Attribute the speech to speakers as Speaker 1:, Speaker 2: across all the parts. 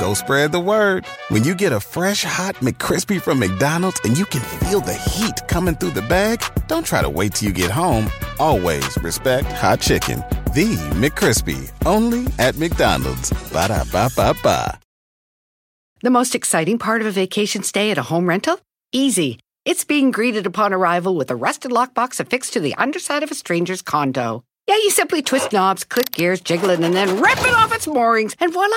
Speaker 1: go spread the word. When you get a fresh hot McCrispy from McDonald's and you can feel the heat coming through the bag, don't try to wait till you get home. Always respect hot chicken. The McCrispy, only at McDonald's. Ba da ba ba ba.
Speaker 2: The most exciting part of a vacation stay at a home rental? Easy. It's being greeted upon arrival with a rusted lockbox affixed to the underside of a stranger's condo. Yeah, you simply twist knobs, click gears, jiggle it, and then rip it off its moorings, and voila!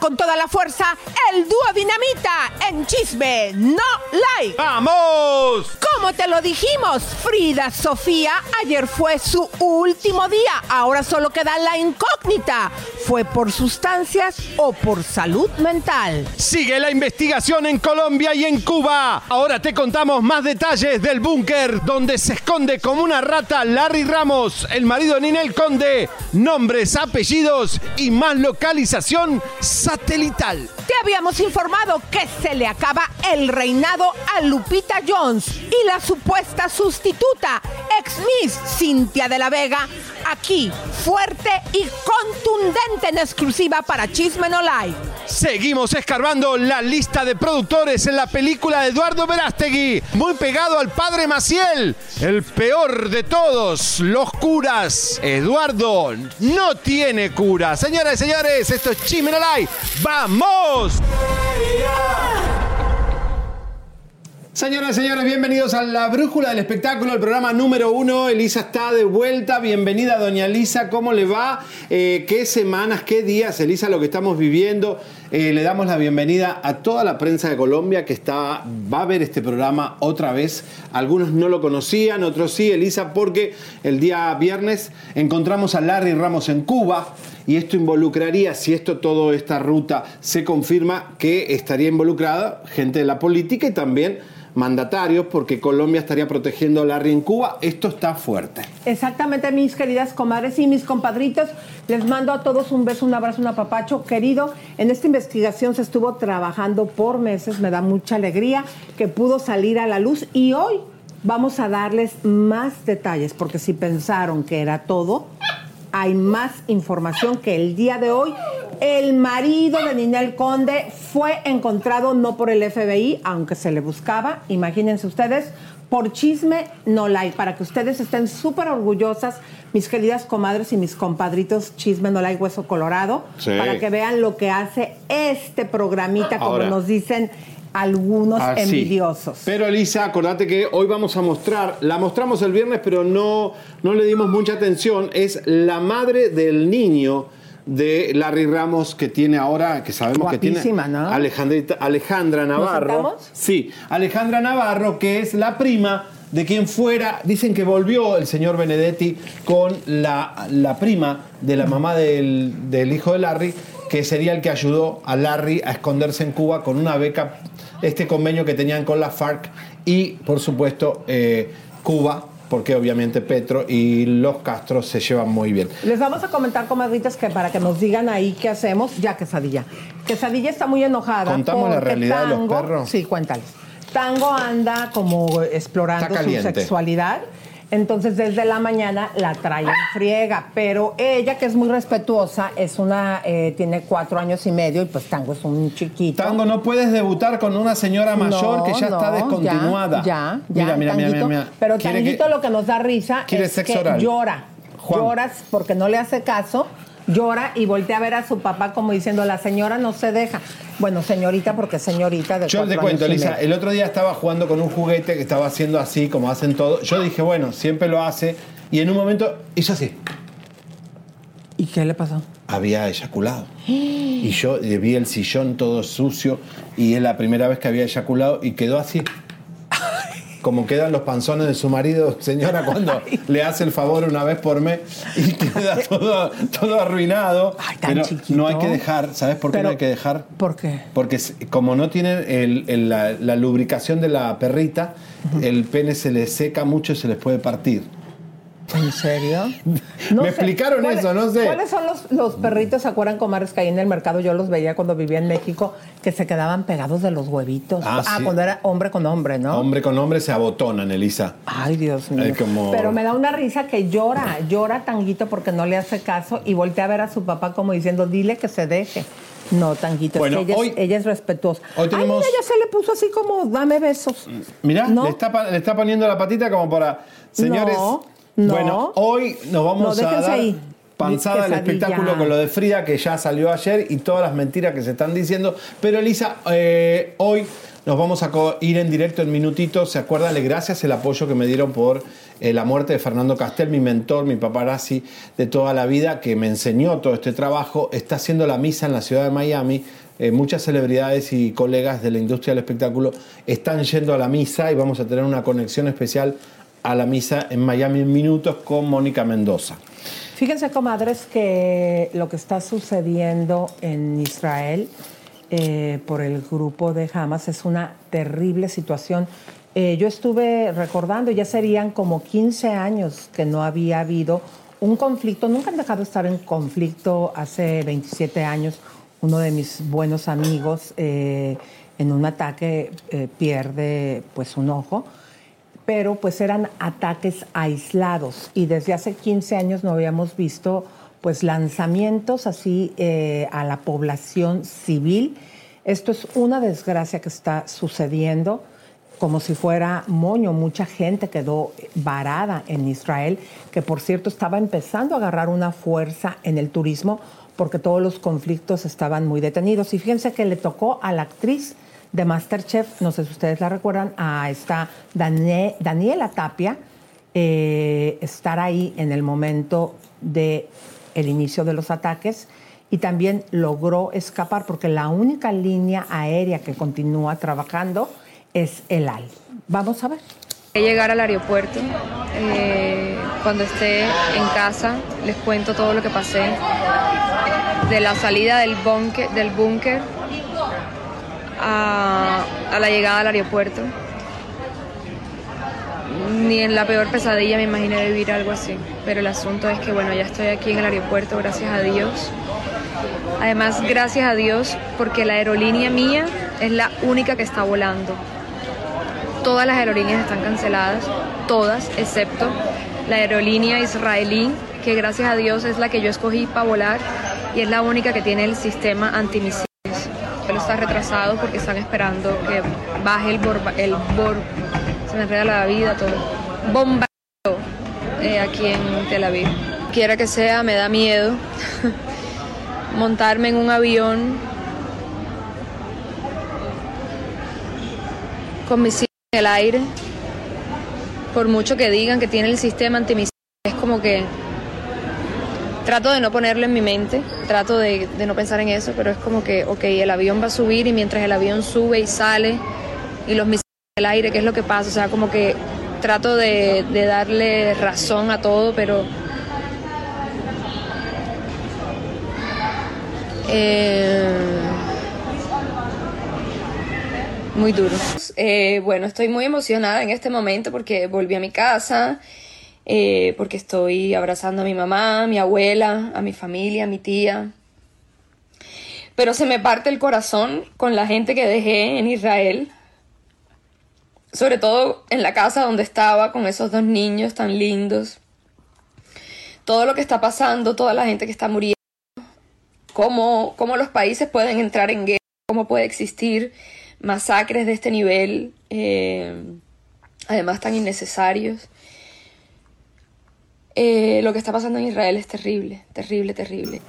Speaker 3: Con toda la fuerza el dúo Dinamita en Chisme No Like.
Speaker 4: ¡Vamos!
Speaker 3: Como te lo dijimos, Frida Sofía ayer fue su último día. Ahora solo queda la incógnita. ¿Fue por sustancias o por salud mental?
Speaker 4: Sigue la investigación en Colombia y en Cuba. Ahora te contamos más detalles del búnker donde se esconde como una rata Larry Ramos, el marido Ninel Conde. Nombres, apellidos y más localización satelital.
Speaker 3: Te habíamos informado que se le acaba el reinado a Lupita Jones y la supuesta sustituta, ex Miss Cintia de la Vega, aquí fuerte y contundente en exclusiva para Chisme No Like.
Speaker 4: Seguimos escarbando la lista de productores en la película de Eduardo Verástegui, muy pegado al padre Maciel, el peor de todos, los curas. Eduardo no tiene cura. Señoras y señores, esto es Chisme No Like. ¡Vamos! Señoras y señores, bienvenidos a La Brújula del Espectáculo, el programa número uno. Elisa está de vuelta. Bienvenida, doña Elisa. ¿Cómo le va? Eh, ¿Qué semanas, qué días, Elisa, lo que estamos viviendo? Eh, le damos la bienvenida a toda la prensa de Colombia que está, va a ver este programa otra vez. Algunos no lo conocían, otros sí, Elisa, porque el día viernes encontramos a Larry Ramos en Cuba y esto involucraría, si esto, toda esta ruta se confirma, que estaría involucrada gente de la política y también mandatarios, porque Colombia estaría protegiendo a Larry en Cuba. Esto está fuerte.
Speaker 3: Exactamente, mis queridas comadres y mis compadritos. Les mando a todos un beso, un abrazo, un apapacho. Querido, en esta investigación se estuvo trabajando por meses. Me da mucha alegría que pudo salir a la luz y hoy vamos a darles más detalles, porque si pensaron que era todo, hay más información que el día de hoy. El marido de Ninel Conde fue encontrado no por el FBI, aunque se le buscaba, imagínense ustedes, por chisme no like, para que ustedes estén súper orgullosas, mis queridas comadres y mis compadritos, chisme no like, hueso colorado,
Speaker 4: Sí.
Speaker 3: para que vean lo que hace este programita, como
Speaker 4: Ahora.
Speaker 3: nos dicen algunos
Speaker 4: Así.
Speaker 3: envidiosos.
Speaker 4: Pero Elisa, acordate que hoy vamos a mostrar, la mostramos el viernes, pero no, no le dimos mucha atención, es la madre del niño de Larry Ramos que tiene ahora, que sabemos que tiene
Speaker 3: ¿no?
Speaker 4: Alejandrita- Alejandra Navarro. Sí, Alejandra Navarro, que es la prima de quien fuera, dicen que volvió el señor Benedetti con la, la prima de la mamá del, del hijo de Larry, que sería el que ayudó a Larry a esconderse en Cuba con una beca, este convenio que tenían con la FARC y, por supuesto, eh, Cuba, porque obviamente Petro y los Castro se llevan muy bien.
Speaker 3: Les vamos a comentar, comadritas, que para que nos digan ahí qué hacemos, ya Quesadilla. Quesadilla está muy enojada.
Speaker 4: ¿Contamos la realidad de los
Speaker 3: Tango-
Speaker 4: perros?
Speaker 3: Sí, cuéntales. Tango anda como explorando su sexualidad. Entonces, desde la mañana la trae en friega. Pero ella, que es muy respetuosa, es una, eh, tiene cuatro años y medio, y pues Tango es un chiquito.
Speaker 4: Tango, no puedes debutar con una señora mayor
Speaker 3: No,
Speaker 4: que ya está descontinuada.
Speaker 3: Ya, ya,
Speaker 4: Mira, mira, mira,
Speaker 3: Tanguito.
Speaker 4: mira, mira.
Speaker 3: Pero Tanguito
Speaker 4: que-
Speaker 3: lo que nos da risa es que
Speaker 4: oral.
Speaker 3: llora.
Speaker 4: Juan.
Speaker 3: Lloras porque no le hace caso, llora y voltea a ver a su papá como diciendo, la señora no se deja. Bueno, señorita, porque señorita de
Speaker 4: Yo te cuento, Lisa, el otro día estaba jugando con un juguete que estaba haciendo así, como hacen todos. Yo dije, bueno, siempre lo hace. Y en un momento hizo así.
Speaker 3: ¿Y qué le pasó?
Speaker 4: Había eyaculado. Y yo eh, vi el sillón todo sucio y es la primera vez que había eyaculado y quedó así. Como quedan los panzones de su marido, señora, cuando le hace el favor una vez por mes y queda todo, todo arruinado.
Speaker 3: Ay, tan
Speaker 4: Pero
Speaker 3: chiquito.
Speaker 4: no hay que dejar, ¿sabes por qué
Speaker 3: Pero-
Speaker 4: no hay que dejar?
Speaker 3: ¿Por qué?
Speaker 4: Porque como no tiene el- el- la, la lubricación de la perrita, el pene se le seca mucho y se les puede partir.
Speaker 3: ¿En serio?
Speaker 4: Me explicaron
Speaker 3: ¿Cuáles-
Speaker 4: eso, no sé.
Speaker 3: ¿Cuáles son los, los perritos, se acuerdan, comadres, que ahí en el mercado yo los veía cuando vivía en México, que se quedaban pegados de los huevitos?
Speaker 4: Ah, sí.
Speaker 3: cuando era hombre con hombre, ¿no?
Speaker 4: Hombre con hombre se abotonan, Elisa.
Speaker 3: Ay, Dios mío.
Speaker 4: Ay, como-
Speaker 3: Pero me da una risa que llora, llora Tanguito porque no le hace caso y voltea a ver a su papá como diciendo, dile que se deje. No, Tanguito,
Speaker 4: Bueno,
Speaker 3: es que ella,
Speaker 4: hoy-
Speaker 3: es, ella es respetuosa.
Speaker 4: hoy tenemos-
Speaker 3: Ay, mira, ya se le puso así como, dame besos.
Speaker 4: Mirá,
Speaker 3: ¿No?
Speaker 4: le, está, le está poniendo la patita como para. Señores,
Speaker 3: No, no.
Speaker 4: bueno, hoy nos vamos
Speaker 3: No,
Speaker 4: a dar
Speaker 3: ahí.
Speaker 4: panzada al espectáculo con lo de Frida, que ya salió ayer, y todas las mentiras que se están diciendo. Pero Elisa, eh, hoy nos vamos a ir en directo en minutitos. ¿Se acuerdan? Le gracias el apoyo que me dieron por eh, la muerte de Fernando Castel, mi mentor, mi paparazzi de toda la vida, que me enseñó todo este trabajo. Está haciendo la misa en la ciudad de Miami. Eh, muchas celebridades y colegas de la industria del espectáculo están yendo a la misa y vamos a tener una conexión especial a la misa en Miami en minutos con Mónica Mendoza.
Speaker 3: Fíjense, comadres, que lo que está sucediendo en Israel eh, por el grupo de Hamas es una terrible situación. Eh, yo estuve recordando, ya serían como 15 años que no había habido un conflicto, nunca han dejado de estar en conflicto hace 27 años. Uno de mis buenos amigos eh, en un ataque eh, pierde pues un ojo pero pues eran ataques aislados y desde hace 15 años no habíamos visto pues lanzamientos así eh, a la población civil. Esto es una desgracia que está sucediendo como si fuera moño. Mucha gente quedó varada en Israel, que por cierto estaba empezando a agarrar una fuerza en el turismo porque todos los conflictos estaban muy detenidos. Y fíjense que le tocó a la actriz de Masterchef, no sé si ustedes la recuerdan, a esta Danie- Daniela Tapia, eh, estar ahí en el momento de el inicio de los ataques y también logró escapar porque la única línea aérea que continúa trabajando es el AL. Vamos a ver.
Speaker 5: llegar al aeropuerto. eh, cuando esté en casa les cuento todo lo que pasé. De la salida del búnker, del búnker a, la llegada al aeropuerto. Ni en la peor pesadilla me imaginé vivir algo así. Pero el asunto es que bueno, ya estoy aquí en el aeropuerto, gracias a Dios. Además, gracias a Dios, porque la aerolínea mía es la única que está volando. Todas las aerolíneas están canceladas, todas, excepto la aerolínea israelí, que gracias a Dios es la que yo escogí para volar y es la única que tiene el sistema antimisiles. Pero está retrasado porque están esperando que baje el borba, el bor, se me enreda la vida todo. Bombardeo eh, aquí en Tel Aviv. Quiera que sea, me da miedo montarme en un avión con misiles en el aire. Por mucho que digan que tiene el sistema antimisiles, es como que trato de no ponerlo en mi mente, trato de, de no pensar en eso, pero es como que, ok, el avión va a subir y mientras el avión sube y sale y los misiles en el aire, ¿qué es lo que pasa? O sea, como que trato de, de darle razón a todo, pero... Eh, muy duro. Eh, bueno, estoy muy emocionada en este momento porque volví a mi casa, eh, porque estoy abrazando a mi mamá, a mi abuela, a mi familia, a mi tía. Pero se me parte el corazón con la gente que dejé en Israel, sobre todo en la casa donde estaba con esos dos niños tan lindos. Todo lo que está pasando, toda la gente que está muriendo, cómo, cómo los países pueden entrar en guerra, cómo puede existir masacres de este nivel, eh, además tan innecesarios. Eh, lo que está pasando en Israel es terrible, terrible, terrible.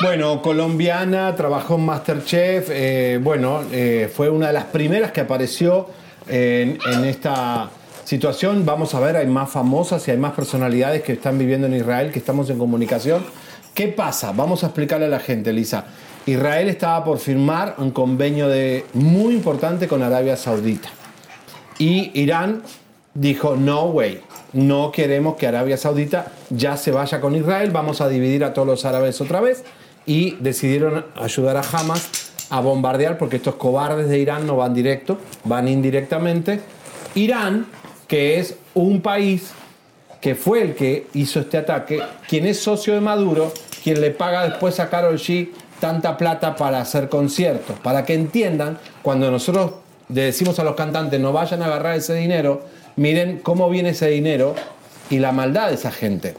Speaker 4: Bueno, colombiana, trabajó en Masterchef, eh, bueno, eh, fue una de las primeras que apareció en, en esta situación. Vamos a ver, hay más famosas y hay más personalidades que están viviendo en Israel, que estamos en comunicación. ¿Qué pasa? Vamos a explicarle a la gente, Lisa. Israel estaba por firmar un convenio de, muy importante con Arabia Saudita. Y Irán dijo, no, way, no queremos que Arabia Saudita ya se vaya con Israel, vamos a dividir a todos los árabes otra vez. Y decidieron ayudar a Hamas a bombardear porque estos cobardes de Irán no van directo, van indirectamente. Irán, que es un país que fue el que hizo este ataque, quien es socio de Maduro, quien le paga después a Karol G tanta plata para hacer conciertos, para que entiendan, cuando nosotros le decimos a los cantantes no vayan a agarrar ese dinero, miren cómo viene ese dinero y la maldad de esa gente.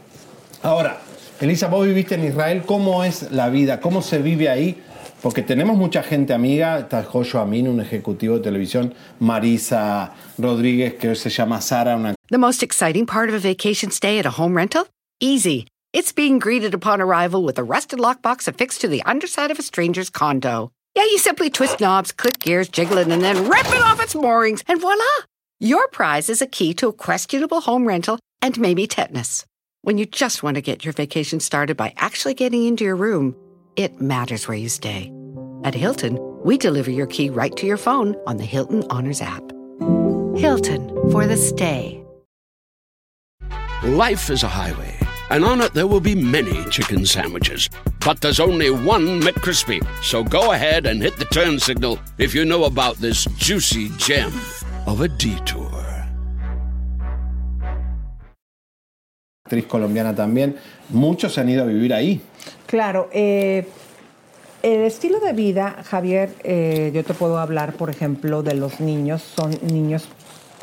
Speaker 4: Ahora, Elisa, vos viviste en Israel, ¿cómo es la vida? ¿Cómo se vive ahí? Porque tenemos mucha gente amiga, está Joshua Amin, un ejecutivo de televisión, Marisa Rodríguez, que se llama Sara, una
Speaker 2: The most exciting part of a vacation stay at a home rental? Easy. It's being greeted upon arrival with a rusted lockbox affixed to the underside of a stranger's condo. Yeah, you simply twist knobs, click gears, jiggle it, and then rip it off its moorings, and voila! Your prize is a key to a questionable home rental and maybe tetanus. When you just want to get your vacation started by actually getting into your room, it matters where you stay. At Hilton, we deliver your key right to your phone on the Hilton Honors app. Hilton for the stay.
Speaker 6: Life is a highway, and on it there will be many chicken sandwiches. But there's only one McCrispy. So go ahead and hit the turn signal if you know about this juicy gem of a detour.
Speaker 4: actriz colombiana también. Muchos se han ido a vivir ahí.
Speaker 3: Claro, eh, el estilo de vida, Javier, eh, yo te puedo hablar, por ejemplo, de los niños. Son niños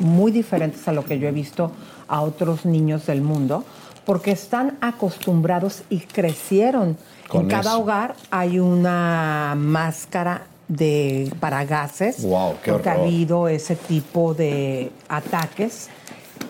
Speaker 3: muy diferentes a lo que yo he visto a otros niños del mundo, porque están acostumbrados y crecieron.
Speaker 4: Con
Speaker 3: en cada
Speaker 4: eso.
Speaker 3: hogar hay una máscara de para gases,
Speaker 4: qué
Speaker 3: porque ha habido ese tipo de ataques.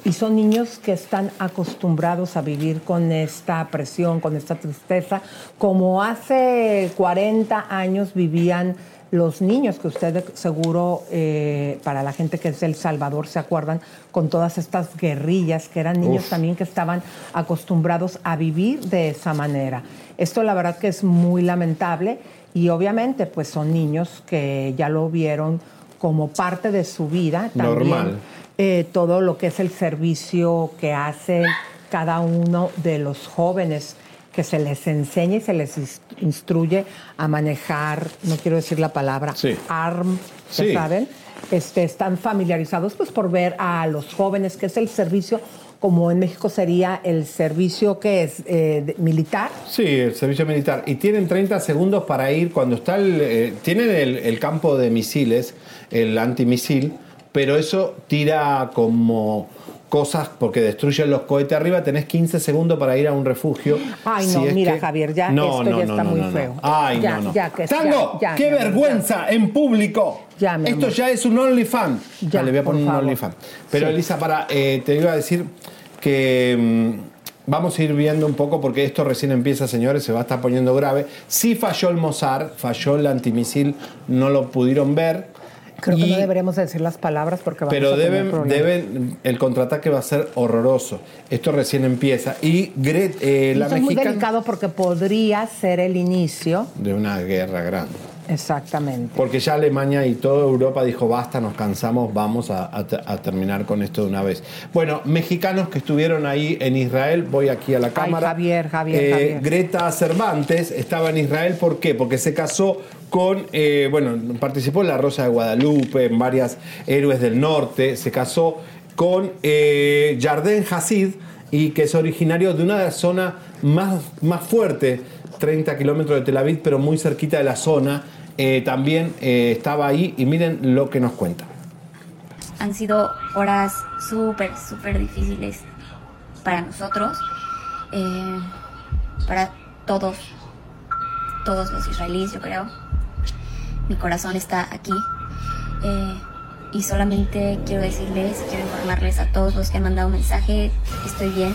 Speaker 3: Y son niños que están acostumbrados a vivir con esta presión, con esta tristeza, como hace 40 años vivían los niños, que ustedes seguro, eh, para la gente que es de El Salvador, se acuerdan, con todas estas guerrillas, que eran niños
Speaker 4: Uf.
Speaker 3: también que estaban acostumbrados a vivir de esa manera. Esto la verdad que es muy lamentable y obviamente pues son niños que ya lo vieron como parte de su vida también
Speaker 4: Normal.
Speaker 3: eh, todo lo que es el servicio que hacen cada uno de los jóvenes, que se les enseña y se les ins- instruye a manejar, no quiero decir la palabra,
Speaker 4: Sí.
Speaker 3: ARM, ¿ya
Speaker 4: Sí.
Speaker 3: saben? Este, están familiarizados pues por ver a los jóvenes, que es el servicio, como en México sería el servicio que es eh, militar.
Speaker 4: Sí, el servicio militar. Y tienen 30 segundos para ir cuando está el... eh, tienen el, el campo de misiles, el antimisil, pero eso tira como cosas porque destruyen los cohetes arriba. Tenés 15 segundos para ir a un refugio.
Speaker 3: Ay,
Speaker 4: Si
Speaker 3: no, mira,
Speaker 4: que-
Speaker 3: Javier, ya esto ya está muy feo.
Speaker 4: Ay,
Speaker 3: Ya,
Speaker 4: no, no.
Speaker 3: ya, que-
Speaker 4: ¡Tango!
Speaker 3: ya,
Speaker 4: ¡Qué vergüenza en público!
Speaker 3: Ya,
Speaker 4: Esto ya es un OnlyFans.
Speaker 3: Ya,
Speaker 4: Ya, le voy a poner un. OnlyFans. Pero
Speaker 3: Sí.
Speaker 4: Elisa, para, eh, te iba a decir que mm, vamos a ir viendo un poco porque esto recién empieza, señores, se va a estar poniendo grave. Sí falló el Mossad, falló el antimisil, no lo pudieron ver.
Speaker 3: Creo que no deberíamos decir las palabras porque vamos
Speaker 4: pero
Speaker 3: a tener
Speaker 4: deben,
Speaker 3: problemas.
Speaker 4: deben, el contraataque va a ser horroroso. Esto recién empieza. Y Gret, eh, la
Speaker 3: Eso es muy
Speaker 4: mexicana,
Speaker 3: delicado porque podría ser el inicio.
Speaker 4: de una guerra grande.
Speaker 3: Exactamente.
Speaker 4: Porque ya Alemania y toda Europa dijo, basta, nos cansamos, vamos a, a te- a terminar con esto de una vez. Bueno, mexicanos que estuvieron ahí en Israel, voy aquí a la cámara.
Speaker 3: Javier, Javier,
Speaker 4: Eh,
Speaker 3: Javier.
Speaker 4: Greta Cervantes estaba en Israel, ¿por qué? Porque se casó con, eh, bueno, participó en La Rosa de Guadalupe, en varias héroes del norte, se casó con eh, Yarden Hasid, y que es originario de una zona más, más fuerte, 30 kilómetros de Tel Aviv, pero muy cerquita de la zona. Eh, también eh, estaba ahí y miren lo que nos cuenta.
Speaker 7: Han sido horas súper, súper difíciles para nosotros, eh, para todos, todos los israelíes, yo creo. Mi corazón está aquí. eh, y solamente quiero decirles, quiero informarles a todos los que han mandado mensaje, estoy bien.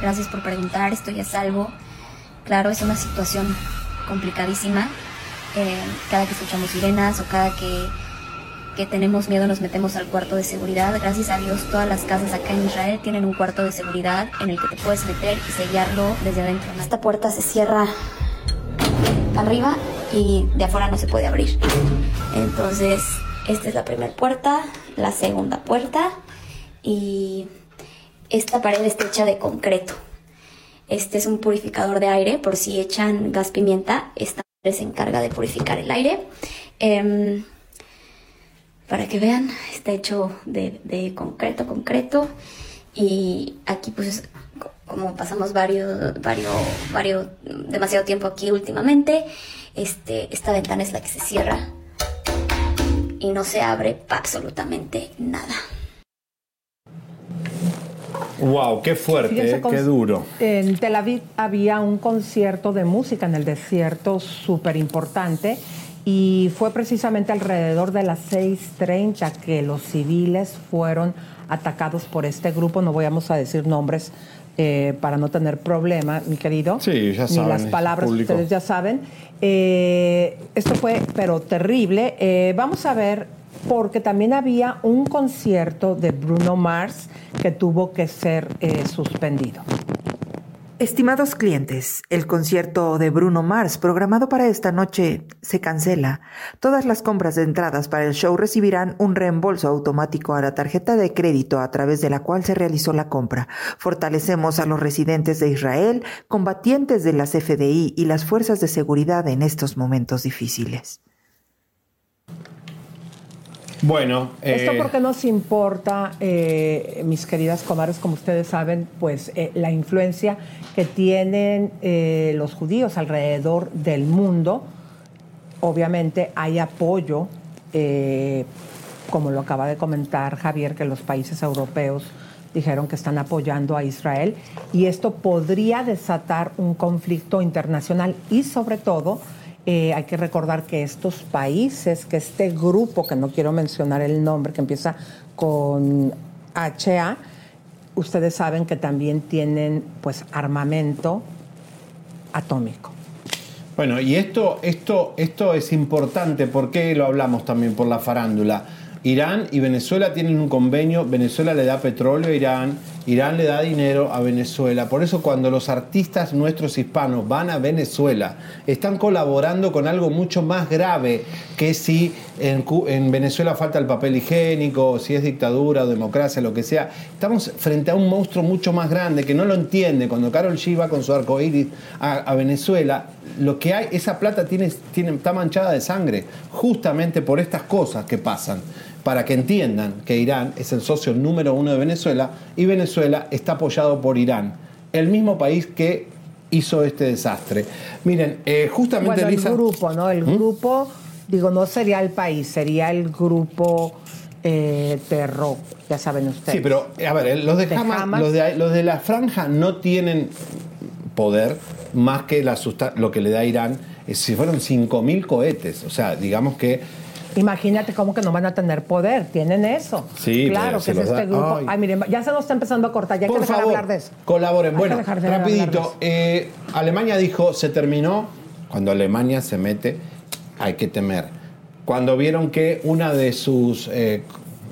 Speaker 7: Gracias por preguntar, estoy a salvo. Claro, es una situación complicadísima. eh, cada que escuchamos sirenas o cada que que tenemos miedo nos metemos al cuarto de seguridad. Gracias a Dios todas las casas acá en Israel tienen un cuarto de seguridad en el que te puedes meter y sellarlo desde adentro. Esta puerta se cierra arriba y de afuera no se puede abrir. Entonces Esta es la primera puerta, la segunda puerta y esta pared está hecha de concreto. Este es un purificador de aire, por si echan gas pimienta, esta se encarga de purificar el aire. Em, para que vean, está hecho de, de, concreto, concreto. Y aquí pues como pasamos varios, varios, varios, demasiado tiempo aquí últimamente, este, esta ventana es la que se cierra y no se abre absolutamente nada.
Speaker 4: Wow, qué fuerte, eh, qué duro.
Speaker 3: En Tel Aviv había un concierto de música en el desierto súper importante y fue precisamente alrededor de las 6.30 que los civiles fueron atacados por este grupo, no voy a decir nombres eh, para no tener problema, mi querido.
Speaker 4: Sí, ya saben.
Speaker 3: Ni las palabras, ustedes ya saben. Eh, esto fue, pero terrible. vamos a ver porque también había un concierto de Bruno Mars que tuvo que ser eh, suspendido.
Speaker 8: Estimados clientes, el concierto de Bruno Mars programado para esta noche se cancela. Todas las compras de entradas para el show recibirán un reembolso automático a la tarjeta de crédito a través de la cual se realizó la compra. Fortalecemos a los residentes de Israel, combatientes de las FDI y las fuerzas de seguridad en estos momentos difíciles.
Speaker 4: Bueno,
Speaker 3: esto eh, porque nos importa, eh, mis queridas comadres, como ustedes saben, pues eh, la influencia que tienen los judíos alrededor del mundo. Obviamente hay apoyo, como lo acaba de comentar Javier, que los países europeos dijeron que están apoyando a Israel y esto podría desatar un conflicto internacional y sobre todo eh, hay que recordar que estos países, que este grupo, que no quiero mencionar el nombre, que empieza con HA, ustedes saben que también tienen pues armamento atómico.
Speaker 4: Bueno, y esto, esto, esto es importante, porque lo hablamos también por la farándula? Irán y Venezuela tienen un convenio, Venezuela le da petróleo a Irán, Irán le da dinero a Venezuela. Por eso cuando los artistas nuestros hispanos van a Venezuela, están colaborando con algo mucho más grave que si en, Venezuela falta el papel higiénico, si es dictadura o democracia, lo que sea. Estamos frente a un monstruo mucho más grande que no lo entiende. Cuando Carol G va con su arco iris a, Venezuela, lo que hay, esa plata tiene, está manchada de sangre, justamente por estas cosas que pasan para que entiendan que Irán es el socio número uno de Venezuela y Venezuela está apoyado por Irán, el mismo país que hizo este desastre. Miren, eh, justamente
Speaker 3: bueno, el grupo, ¿no? El ¿Mm? grupo, digo, no sería el país, sería el grupo eh, terror, ya saben ustedes.
Speaker 4: Sí, pero a ver, los de, Los, de, los de la franja no tienen poder más que la lo que le da Irán. Si fueron 5.000 cohetes, o sea, digamos que
Speaker 3: Imagínate cómo que no van a tener poder, tienen eso.
Speaker 4: Sí,
Speaker 3: claro que es este grupo. Ay. miren, ya se nos está empezando a cortar, ya hay que dejar de hablar de eso.
Speaker 4: Colaboren. bueno, rapidito, eh, Alemania dijo, se terminó, cuando Alemania se mete, hay que temer. Cuando vieron que una de sus, eh,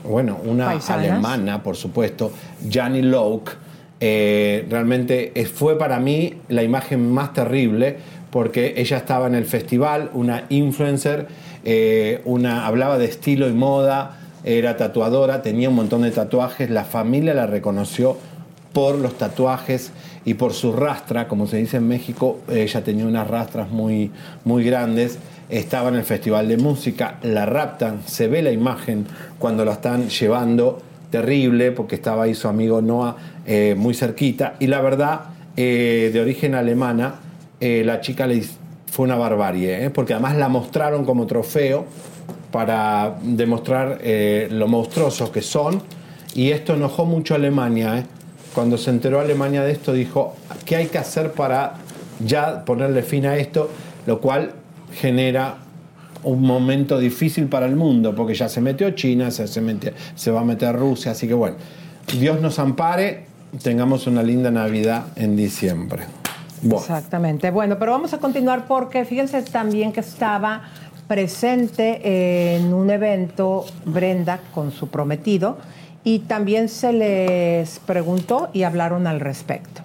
Speaker 4: bueno, una alemana, por supuesto, Janny Loke, eh, realmente fue para mí la imagen más terrible porque ella estaba en el festival, una influencer eh, una, hablaba de estilo y moda, era tatuadora, tenía un montón de tatuajes, la familia la reconoció por los tatuajes y por su rastra, como se dice en México, ella tenía unas rastras muy, muy grandes, estaba en el Festival de Música, la raptan, se ve la imagen cuando la están llevando, terrible, porque estaba ahí su amigo Noah eh, muy cerquita, y la verdad, eh, de origen alemana, la chica le, fue una barbarie, ¿eh? porque además la mostraron como trofeo para demostrar eh, lo monstruosos que son, y esto enojó mucho a Alemania. ¿eh? Cuando se enteró Alemania de esto, dijo, ¿qué hay que hacer para ya ponerle fin a esto? Lo cual genera un momento difícil para el mundo, porque ya se metió China, se, se, se va a meter Rusia, así que bueno, Dios nos ampare, tengamos una linda Navidad en diciembre.
Speaker 3: Exactamente. Bueno, pero vamos a continuar porque fíjense también que estaba presente en un evento Brenda con su prometido y también se les preguntó y hablaron al respecto.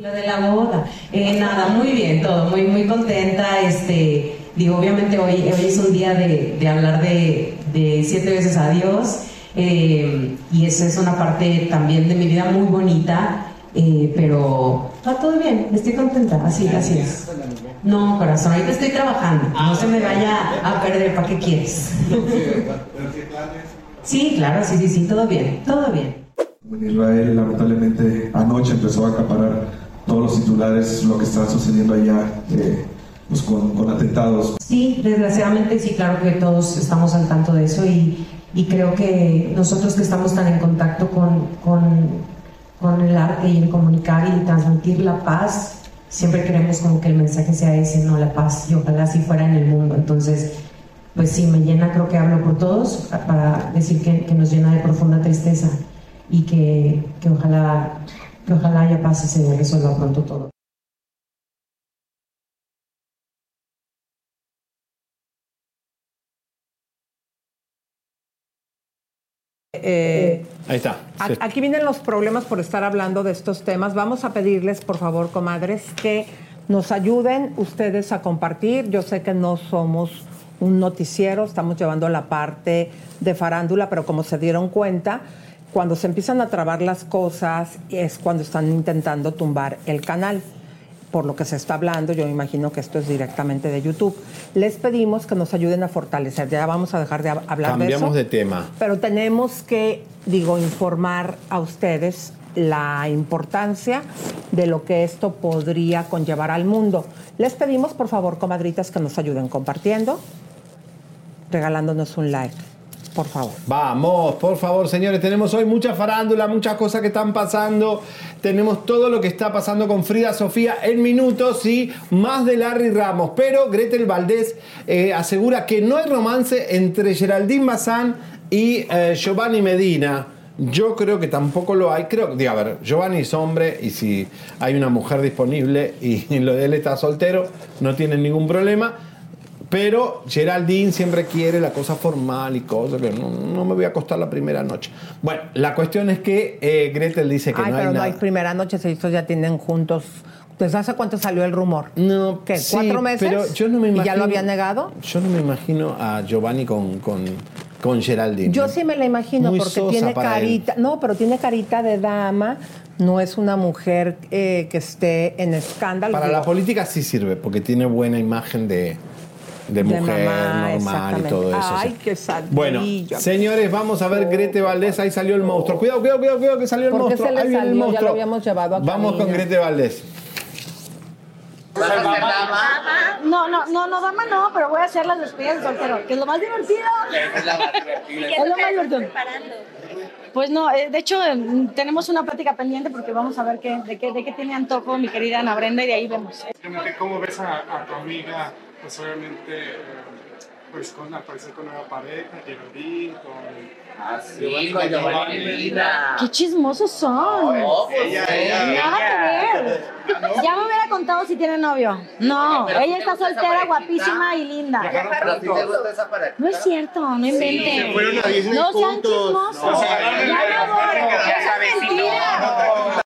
Speaker 9: Lo de la boda, eh, nada, muy bien, todo, muy muy contenta, este, Digo, obviamente hoy, hoy es un día de, de hablar de, de, siete veces a Dios eh, y esa es una parte también de mi vida muy bonita, eh, pero va todo bien, estoy contenta, así, así es. No, corazón, ahorita estoy trabajando, no se me vaya a perder, ¿para qué quieres? Sí, claro, sí, sí, sí, todo bien, todo bien.
Speaker 10: En Israel, lamentablemente, anoche empezó a acaparar todos los titulares, lo que está sucediendo allá. Eh, pues con, atentados.
Speaker 9: Sí, desgraciadamente sí, claro que todos estamos al tanto de eso y, y creo que nosotros que estamos tan en contacto con, con, con, el arte y en comunicar y transmitir la paz, siempre queremos como que el mensaje sea ese, no la paz, y ojalá así fuera en el mundo. Entonces, pues sí, me llena, creo que hablo por todos, para decir que, que nos llena de profunda tristeza y que, que, ojalá, que ojalá haya paz y se resuelva pronto todo.
Speaker 3: Eh,
Speaker 4: Ahí está.
Speaker 3: Aquí vienen los problemas por estar hablando de estos temas. Vamos a pedirles, por favor, comadres, que nos ayuden ustedes a compartir. Yo sé que no somos un noticiero, estamos llevando la parte de farándula, pero como se dieron cuenta, cuando se empiezan a trabar las cosas es cuando están intentando tumbar el canal por lo que se está hablando, yo me imagino que esto es directamente de YouTube. Les pedimos que nos ayuden a fortalecer. Ya vamos a dejar de hablar de eso.
Speaker 4: Cambiamos de tema.
Speaker 3: Pero tenemos que, digo, informar a ustedes la importancia de lo que esto podría conllevar al mundo. Les pedimos, por favor, comadritas, que nos ayuden compartiendo, regalándonos un like por favor.
Speaker 4: Vamos, por favor, señores. Tenemos hoy mucha farándula, muchas cosas que están pasando. Tenemos todo lo que está pasando con Frida Sofía en minutos y más de Larry Ramos. Pero Gretel Valdés eh, asegura que no hay romance entre Geraldine Bazán y eh, Giovanni Medina. Yo creo que tampoco lo hay. Creo que, a ver, Giovanni es hombre y si hay una mujer disponible y él está soltero, no tiene ningún problema. Pero Geraldine siempre quiere la cosa formal y cosas que no, me voy a acostar la primera noche. Bueno, la cuestión es que eh, Gretel dice que
Speaker 3: Ay,
Speaker 4: no
Speaker 3: pero
Speaker 4: hay
Speaker 3: no
Speaker 4: nada.
Speaker 3: hay primera noche, estos ya tienen juntos. ¿Desde hace cuánto salió el rumor?
Speaker 4: No,
Speaker 3: ¿Qué?
Speaker 4: sí,
Speaker 3: ¿Cuatro meses?
Speaker 4: Pero yo no me imagino,
Speaker 3: ¿Y ya lo había negado?
Speaker 4: Yo no me imagino a Giovanni con, con, con Geraldine.
Speaker 3: Yo sí me la imagino
Speaker 4: Muy
Speaker 3: porque tiene carita. No, pero tiene carita de dama. No es una mujer eh, que esté en escándalo.
Speaker 4: Para la política sí sirve, porque tiene buena imagen de, de mujer
Speaker 3: mamá,
Speaker 4: normal y todo eso.
Speaker 3: Ay, qué sadillo.
Speaker 4: Bueno, señores, vamos a ver Grete Valdés. Ahí salió el monstruo. Cuidado, cuidado, cuidado, cuidado que salió el
Speaker 3: ¿Por qué
Speaker 4: monstruo.
Speaker 3: se le
Speaker 4: Ahí viene el
Speaker 3: salió? Ya
Speaker 4: monstruo.
Speaker 3: lo habíamos llevado a
Speaker 4: Vamos con. Grete Valdés.
Speaker 11: No, no, no, no, dama no, pero voy a hacer las despedidas de soltero, que es lo más divertido.
Speaker 12: Es
Speaker 11: lo más divertido. Pues no, eh, de hecho eh, tenemos una plática pendiente porque vamos a ver qué, de, qué, de qué tiene antojo mi querida Ana Brenda y de ahí vemos.
Speaker 13: ¿Cómo ves a, a tu amiga, pues obviamente, eh, pues con aparecer con nueva pareja, Geraldine, con...
Speaker 12: Ah, sí, con Giovanni Medina.
Speaker 11: ¡Qué chismosos son!
Speaker 12: No, pues, ella, ella,
Speaker 11: Nada que ver. Ya me hubiera contado si tiene novio. No,
Speaker 12: Pero
Speaker 11: ella
Speaker 12: ¿te
Speaker 11: está soltera, guapísima y linda.
Speaker 12: Pero a ti te gusta esa pareja.
Speaker 11: No es cierto, no inventen.
Speaker 12: se fueron a Disney
Speaker 11: no sean chismosos.
Speaker 12: No,
Speaker 11: ya voy. Eso es mentira.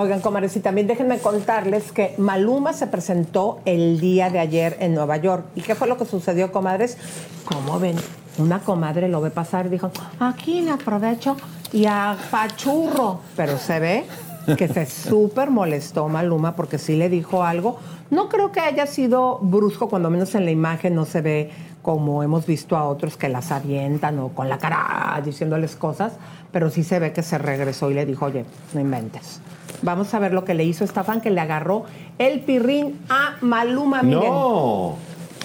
Speaker 3: Oigan, comadres, y también déjenme contarles que Maluma se presentó el día de ayer en Nueva York. ¿Y qué fue lo que sucedió, comadres? Como ven, una comadre lo ve pasar y dijo, aquí le aprovecho y apachurro. Pero se ve que se súper molestó Maluma porque sí le dijo algo. No creo que haya sido brusco, cuando menos en la imagen no se ve como hemos visto a otros que las avientan o con la cara diciéndoles cosas, pero sí se ve que se regresó y le dijo, oye, no inventes. Vamos a ver lo que le hizo esta fan que le agarró el pirrín a Maluma. Miren.
Speaker 4: No.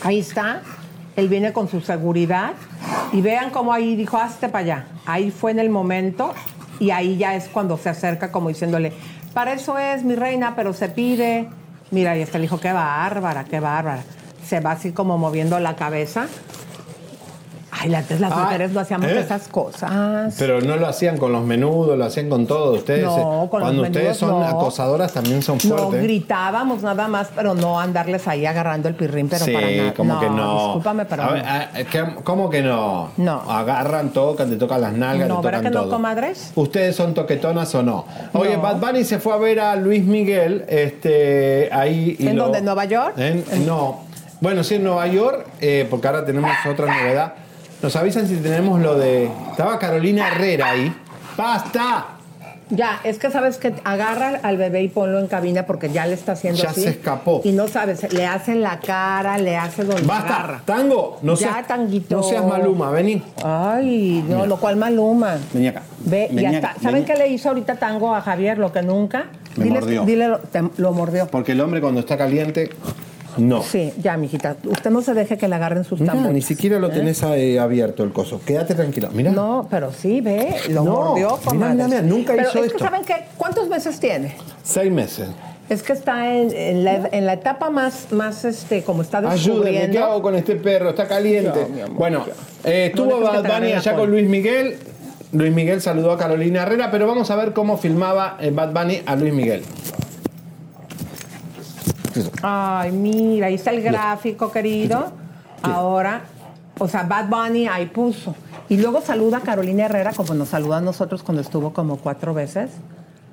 Speaker 3: Ahí está. Él viene con su seguridad. Y vean cómo ahí dijo, hazte para allá. Ahí fue en el momento. Y ahí ya es cuando se acerca como diciéndole, para eso es mi reina, pero se pide. Mira, y hasta le dijo, qué bárbara, qué bárbara. Se va así como moviendo la cabeza. Ay, antes las
Speaker 4: Ah,
Speaker 3: mujeres no hacíamos
Speaker 4: ¿eh?
Speaker 3: esas cosas.
Speaker 4: Pero no lo hacían con los menudos, lo hacían con todo. Ustedes,
Speaker 3: No,
Speaker 4: eh,
Speaker 3: con los
Speaker 4: cuando ustedes
Speaker 3: menudos
Speaker 4: son
Speaker 3: no.
Speaker 4: acosadoras también son
Speaker 3: No,
Speaker 4: fuertes.
Speaker 3: gritábamos nada más, pero no andarles ahí agarrando el pirrín, pero
Speaker 4: sí,
Speaker 3: para nada.
Speaker 4: como que no.
Speaker 3: Discúlpame, pero
Speaker 4: A
Speaker 3: no.
Speaker 4: ver, ¿qué- ¿Cómo que no?
Speaker 3: No.
Speaker 4: Agarran, tocan, te tocan las nalgas,
Speaker 3: No,
Speaker 4: te
Speaker 3: ¿verdad
Speaker 4: tocan
Speaker 3: que no, comadres?
Speaker 4: ¿Ustedes son toquetonas o no? Oye,
Speaker 3: No.
Speaker 4: Bad Bunny se fue a ver a Luis Miguel, este, ahí. y
Speaker 3: ¿En
Speaker 4: lo-
Speaker 3: dónde? ¿En Nueva York?
Speaker 4: En- no. Bueno, sí, en Nueva York, eh, porque ahora tenemos otra novedad. Nos avisan si tenemos lo de. Estaba Carolina Herrera ahí. ¡Basta!
Speaker 3: Ya, es que sabes que agarra al bebé y ponlo en cabina porque ya le está haciendo
Speaker 4: Ya
Speaker 3: así.
Speaker 4: se escapó.
Speaker 3: Y no sabes, le hacen la cara, le hace donde
Speaker 4: ¡Basta!
Speaker 3: agarra.
Speaker 4: ¡Tango! No
Speaker 3: ya,
Speaker 4: seas,
Speaker 3: tanguito.
Speaker 4: No seas maluma, vení.
Speaker 3: Ay, no, lo cual maluma.
Speaker 4: Vení acá.
Speaker 3: Ve,
Speaker 4: Vení
Speaker 3: ya
Speaker 4: acá,
Speaker 3: está. ¿Saben
Speaker 4: vení.
Speaker 3: qué le hizo ahorita tango a Javier? Lo que nunca.
Speaker 4: Me
Speaker 3: Diles-
Speaker 4: mordió.
Speaker 3: Dile, lo, te- lo mordió.
Speaker 4: Porque el hombre cuando está caliente, no.
Speaker 3: Sí, ya, mijita. Usted no se deje que le agarren sus tambores.
Speaker 4: ni siquiera lo
Speaker 3: ¿Eh?
Speaker 4: tenés eh, abierto el coso. Quédate tranquilo. Mira.
Speaker 3: No, pero sí, ve, lo
Speaker 4: No,
Speaker 3: mordió, comadre.
Speaker 4: mira, mira, nunca
Speaker 3: pero
Speaker 4: hizo
Speaker 3: es
Speaker 4: esto.
Speaker 3: Que, ¿Saben qué? ¿Cuántos meses tiene?
Speaker 4: Seis meses.
Speaker 3: Es que está en, en la, en la etapa más, más este, como está descubriendo.
Speaker 4: Ayúdenme, ¿qué hago con este perro? Está caliente.
Speaker 3: Amor,
Speaker 4: bueno, eh, estuvo
Speaker 3: No la
Speaker 4: allá con Luis Miguel. Luis Miguel saludó a Carolina Herrera, pero vamos a ver cómo filmaba Bad Bunny a Luis Miguel.
Speaker 3: Ay, mira, ahí está el gráfico, querido. Ahora, o sea, Bad Bunny ahí puso. Y luego saluda a Carolina Herrera, como nos saluda a nosotros cuando estuvo como cuatro veces.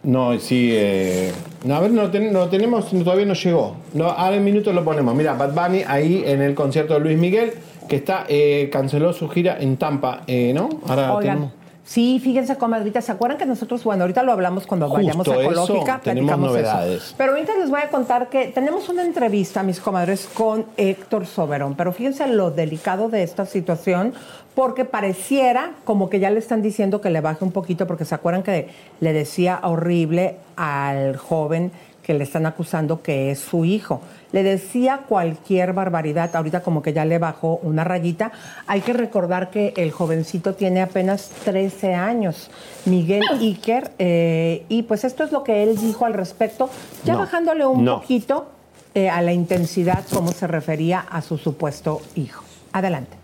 Speaker 4: No, sí. eh, no, a ver, no, ten- no tenemos, todavía no llegó. No, ahora en minutos lo ponemos. Mira, Bad Bunny ahí en el concierto de Luis Miguel, que está eh, canceló su gira en Tampa, eh, ¿no? Ahora
Speaker 3: Oigan,
Speaker 4: tenemos.
Speaker 3: Sí, fíjense, comadrita, ¿se acuerdan que nosotros, bueno, ahorita lo hablamos cuando
Speaker 4: Justo
Speaker 3: vayamos a
Speaker 4: eso,
Speaker 3: Ecológica,
Speaker 4: tenemos novedades.
Speaker 3: eso. Pero ahorita les voy a contar que tenemos una entrevista, mis comadres, con Héctor Soberón. Pero fíjense lo delicado de esta situación, porque pareciera como que ya le están diciendo que le baje un poquito, porque se acuerdan que le decía horrible al joven que le están acusando que es su hijo. Le decía cualquier barbaridad, ahorita como que ya le bajó una rayita. Hay que recordar que el jovencito tiene apenas 13 años, Miguel Iker, eh, y pues esto es lo que él dijo al respecto, ya
Speaker 4: No,
Speaker 3: bajándole un
Speaker 4: no.
Speaker 3: poquito eh, a la intensidad como se refería a su supuesto hijo. Adelante.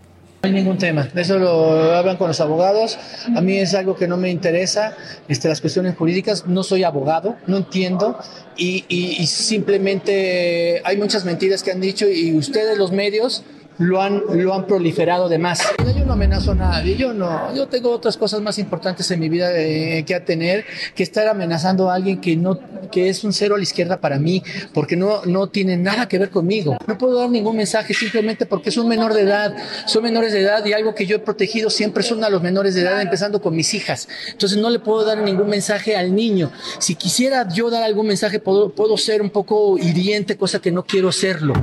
Speaker 14: Hay ningún tema, eso lo hablan con los abogados. A mí es algo que no me interesa, este, las cuestiones jurídicas. No soy abogado, no entiendo y simplemente hay muchas mentiras que han dicho y ustedes los medios lo han, lo han proliferado de más. Yo no amenazo a nadie, yo no, yo tengo otras cosas más importantes en mi vida eh, que tener que estar amenazando a alguien que no, que es un cero a la izquierda para mí, porque no, no tiene nada que ver conmigo. No puedo dar ningún mensaje simplemente porque es un menor de edad, son menores de edad y algo que yo he protegido siempre son a los menores de edad, empezando con mis hijas. Entonces no le puedo dar ningún mensaje al niño. Si quisiera yo dar algún mensaje, puedo, puedo ser un poco hiriente, cosa que no quiero serlo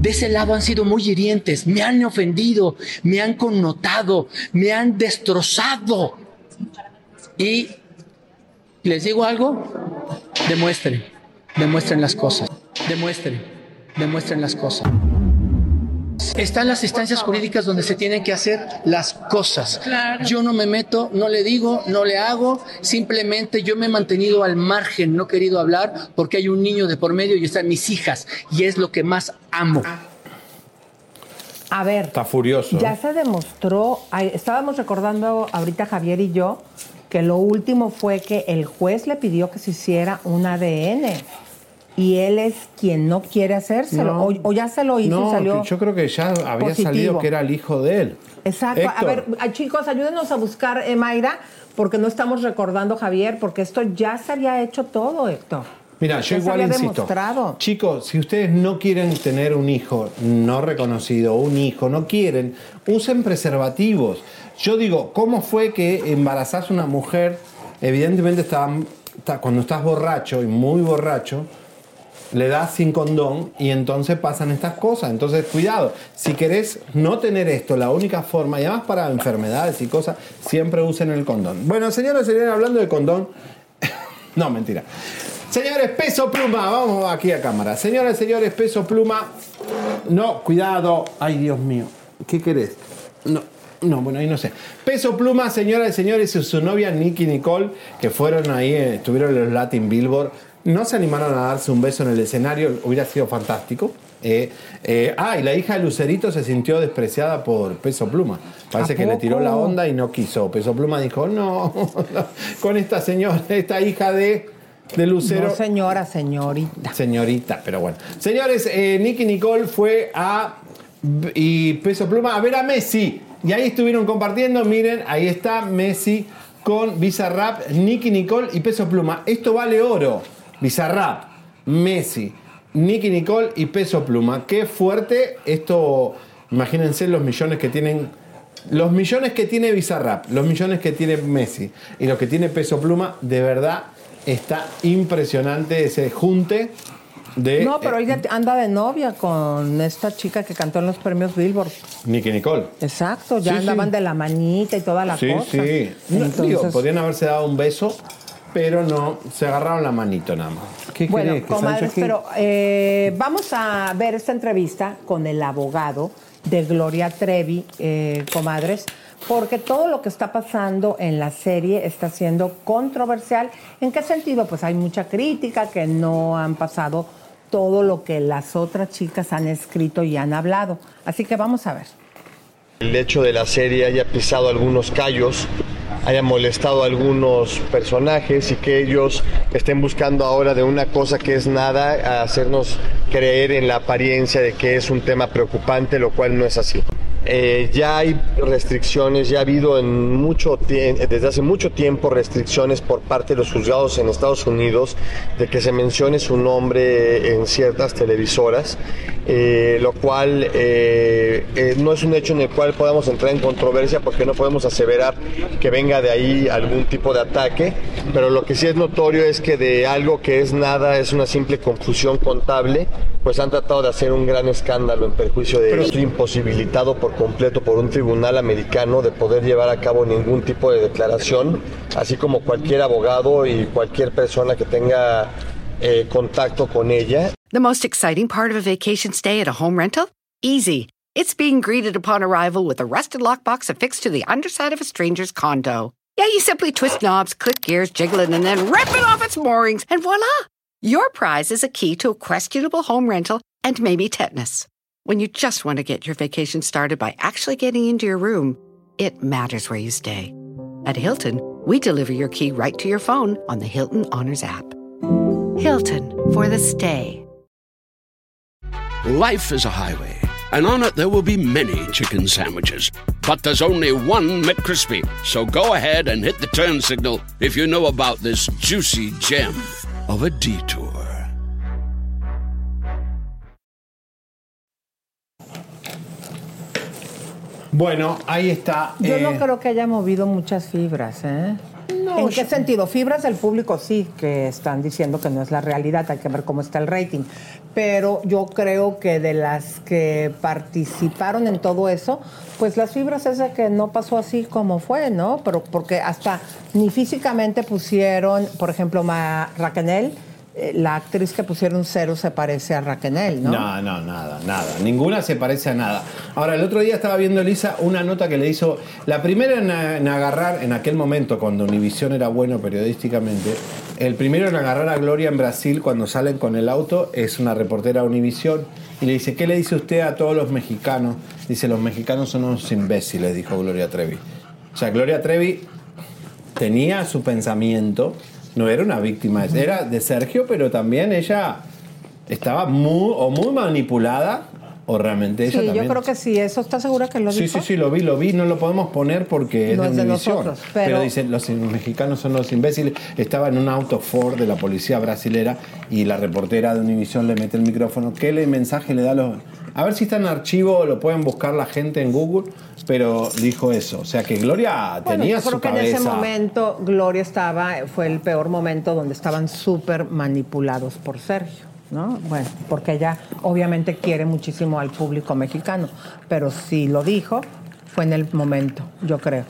Speaker 14: de ese lado han sido muy hirientes, me han ofendido, me han connotado, me han destrozado. Y les digo algo, demuestren, demuestren las cosas, demuestren, demuestren las cosas. Están las instancias jurídicas donde se tienen que hacer las cosas. Yo no me meto, no le digo, no le hago, simplemente yo me he mantenido al margen, no he querido hablar porque hay un niño de por medio y están mis hijas y es lo que más amo.
Speaker 3: A ver,
Speaker 4: Está furioso.
Speaker 3: Ya
Speaker 4: ¿eh?
Speaker 3: se demostró, estábamos recordando ahorita Javier y yo que lo último fue que el juez le pidió que se hiciera un ADN y él es quien no quiere hacérselo
Speaker 4: No.
Speaker 3: o, o ya se lo hizo
Speaker 4: No,
Speaker 3: y salió.
Speaker 4: yo creo que ya había
Speaker 3: positivo.
Speaker 4: salido que era el hijo de él.
Speaker 3: Exacto. A ver, chicos, ayúdenos a buscar eh, Mayra porque no estamos recordando Javier porque esto ya se había hecho todo, Héctor.
Speaker 4: Mira, yo igual insisto.
Speaker 3: demostrado.
Speaker 4: Chicos, si ustedes no quieren tener un hijo no reconocido, un hijo, no quieren, usen preservativos. Yo digo, ¿cómo fue que embarazás a una mujer? Evidentemente está, está- cuando estás borracho y muy borracho, le das sin condón y entonces pasan estas cosas. Entonces, cuidado, si querés no tener esto, la única forma, y además para enfermedades y cosas, siempre usen el condón. Bueno, señores, señores, hablando de condón, no, mentira. Señores, peso pluma, vamos aquí a cámara. Señores, señores, peso pluma. No, cuidado. Ay, Dios mío. ¿Qué querés? No. No, bueno, ahí no sé. Peso Pluma, señoras y señores, y su novia Nicky Nicole, que fueron ahí, eh, estuvieron en los Latin Billboard, no se animaron a darse un beso en el escenario, hubiera sido fantástico. Eh, eh, ah, y la hija de Lucerito se sintió despreciada por Peso Pluma. Parece
Speaker 3: ¿A
Speaker 4: que le tiró la onda y no quiso. Peso Pluma dijo, no, con esta señora, esta hija de, de Lucero.
Speaker 3: No, señora, señorita.
Speaker 4: Señorita, pero bueno. Señores, eh, Nicky Nicole fue a. y Peso Pluma a ver a Messi. Y ahí estuvieron compartiendo. Miren, ahí está Messi con Bizarrap, Nicky Nicole y Peso Pluma. Esto vale oro. Bizarrap, Messi, Nicky Nicole y Peso Pluma. Qué fuerte. Esto, imagínense los millones que tienen. Los millones que tiene Bizarrap, los millones que tiene Messi y los que tiene Peso Pluma, de verdad está impresionante ese junte de
Speaker 3: No, pero
Speaker 4: eh,
Speaker 3: ella anda de novia con esta chica que cantó en los premios Billboard.
Speaker 4: Nicky Nicole.
Speaker 3: Exacto, ya
Speaker 4: Sí,
Speaker 3: andaban
Speaker 4: sí.
Speaker 3: de la manita y toda la
Speaker 4: sí,
Speaker 3: cosa.
Speaker 4: sí. No, digo, podrían haberse dado un beso, pero no, se agarraron la manito nada más. ¿Qué
Speaker 3: bueno, comadres, pero eh, vamos a ver esta entrevista con el abogado de Gloria Trevi, eh, comadres, porque todo lo que está pasando en la serie está siendo controversial. ¿En qué sentido? Pues hay mucha crítica que no han pasado todo lo que las otras chicas han escrito y han hablado. Así que vamos a ver.
Speaker 15: El hecho de la serie haya pisado algunos callos, haya molestado a algunos personajes y que ellos estén buscando ahora de una cosa que es nada a hacernos creer en la apariencia de que es un tema preocupante, lo cual no es así. Eh, ya hay restricciones, ya ha habido en mucho desde hace mucho tiempo restricciones por parte de los juzgados en Estados Unidos de que se mencione su nombre en ciertas televisoras, eh, lo cual eh, eh, no es un hecho en el cual podamos entrar en controversia porque no podemos aseverar que venga de ahí algún tipo de ataque, pero lo que sí es notorio es que de algo que es nada, es una simple confusión contable, pues han tratado de hacer un gran escándalo en perjuicio de estoy imposibilitado por completo por un tribunal americano de poder llevar a cabo ningún tipo de declaración, así como cualquier abogado y cualquier persona que tenga eh, contacto con ella.
Speaker 2: The most exciting part of a vacation stay at a home rental? Easy. It's being greeted upon arrival with a rusted lockbox affixed to the underside of a stranger's condo. Yeah, you simply twist knobs, click gears, jiggle it, and then rip it off its moorings, and voila! Your prize is a key to a questionable home rental and maybe tetanus. When you just want to get your vacation started by actually getting into your room, it matters where you stay. At Hilton, we deliver your key right to your phone on the Hilton Honors app. Hilton for the stay.
Speaker 6: Life is a highway, and on it there will be many chicken sandwiches. But there's only one McCrispy. So go ahead and hit the turn signal if you know about this juicy gem of a detour.
Speaker 4: Bueno, ahí está.
Speaker 3: Yo
Speaker 4: eh,
Speaker 3: no creo que haya movido muchas fibras, ¿eh? ¿En qué sentido? Fibras del público sí, que están diciendo que no es la realidad, hay que ver cómo está el rating. Pero yo creo que de las que participaron en todo eso, pues las fibras es de que no pasó así como fue, ¿no? Pero porque hasta ni físicamente pusieron, por ejemplo, Ma Raquel, eh, la actriz que pusieron cero se parece a Raquel, ¿no?
Speaker 4: No, no, nada, nada. Ninguna se parece a nada. Ahora, el otro día estaba viendo Elisa una nota que le hizo. La primera en, en agarrar, en aquel momento, cuando Univisión era bueno periodísticamente, el primero en agarrar a Gloria en Brasil cuando salen con el auto es una reportera de Univisión y le dice: ¿Qué le dice usted a todos los mexicanos? Dice: Los mexicanos son unos imbéciles, dijo Gloria Trevi. O sea, Gloria Trevi tenía su pensamiento, no era una víctima, era de Sergio, pero también ella estaba muy, o muy manipulada, o realmente ella
Speaker 3: Sí,
Speaker 4: también.
Speaker 3: yo creo que sí, eso está segura que lo
Speaker 4: Sí,
Speaker 3: dijo.
Speaker 4: sí, sí, lo vi, lo vi, no lo podemos poner porque es
Speaker 3: No
Speaker 4: de
Speaker 3: es de nosotros,
Speaker 4: pero...
Speaker 3: pero-
Speaker 4: dicen, los mexicanos son los imbéciles. Estaba en un auto Ford de la policía brasilera y la reportera de Univisión le mete el micrófono. ¿Qué le mensaje le da a los.? A ver si está en archivo, lo pueden buscar la gente en Google, pero dijo eso. O sea que Gloria
Speaker 3: Bueno,
Speaker 4: tenía
Speaker 3: yo creo
Speaker 4: su
Speaker 3: que
Speaker 4: cabeza.
Speaker 3: en ese momento Gloria estaba, fue el peor momento donde estaban súper manipulados por Sergio, ¿no? Bueno, porque ella obviamente quiere muchísimo al público mexicano, pero si lo dijo, fue en el momento, yo creo.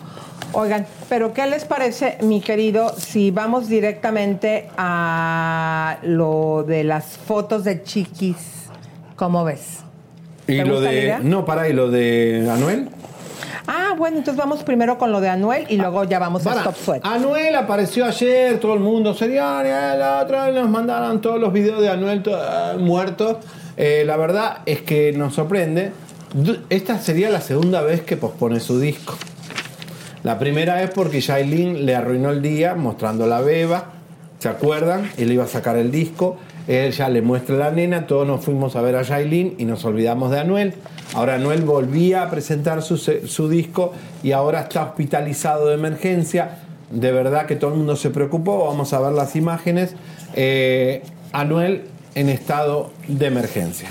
Speaker 3: Oigan, pero ¿qué les parece, mi querido, si vamos directamente a lo de las fotos de Chiquis? ¿Cómo ves?
Speaker 4: Y
Speaker 3: ¿Te
Speaker 4: lo de.
Speaker 3: idea?
Speaker 4: No, para, y lo de Anuel.
Speaker 3: Ah, bueno, entonces vamos primero con lo de Anuel y luego ya vamos a
Speaker 4: Para,
Speaker 3: Stop Sweat.
Speaker 4: Anuel apareció ayer, todo el mundo sería la otra vez nos mandaron todos los videos de Anuel ah, muerto. Eh, la verdad es que nos sorprende. Esta sería la segunda vez que pospone su disco. La primera es porque Shailene le arruinó el día mostrando la beba. ¿Se acuerdan? Él iba a sacar el disco. Él ya le muestra a la nena. Todos nos fuimos a ver a Shailene y nos olvidamos de Anuel. Ahora Anuel volvía a presentar su, su disco y ahora está hospitalizado de emergencia. De verdad que todo el mundo se preocupó. Vamos a ver las imágenes. Eh, Anuel en estado de emergencia.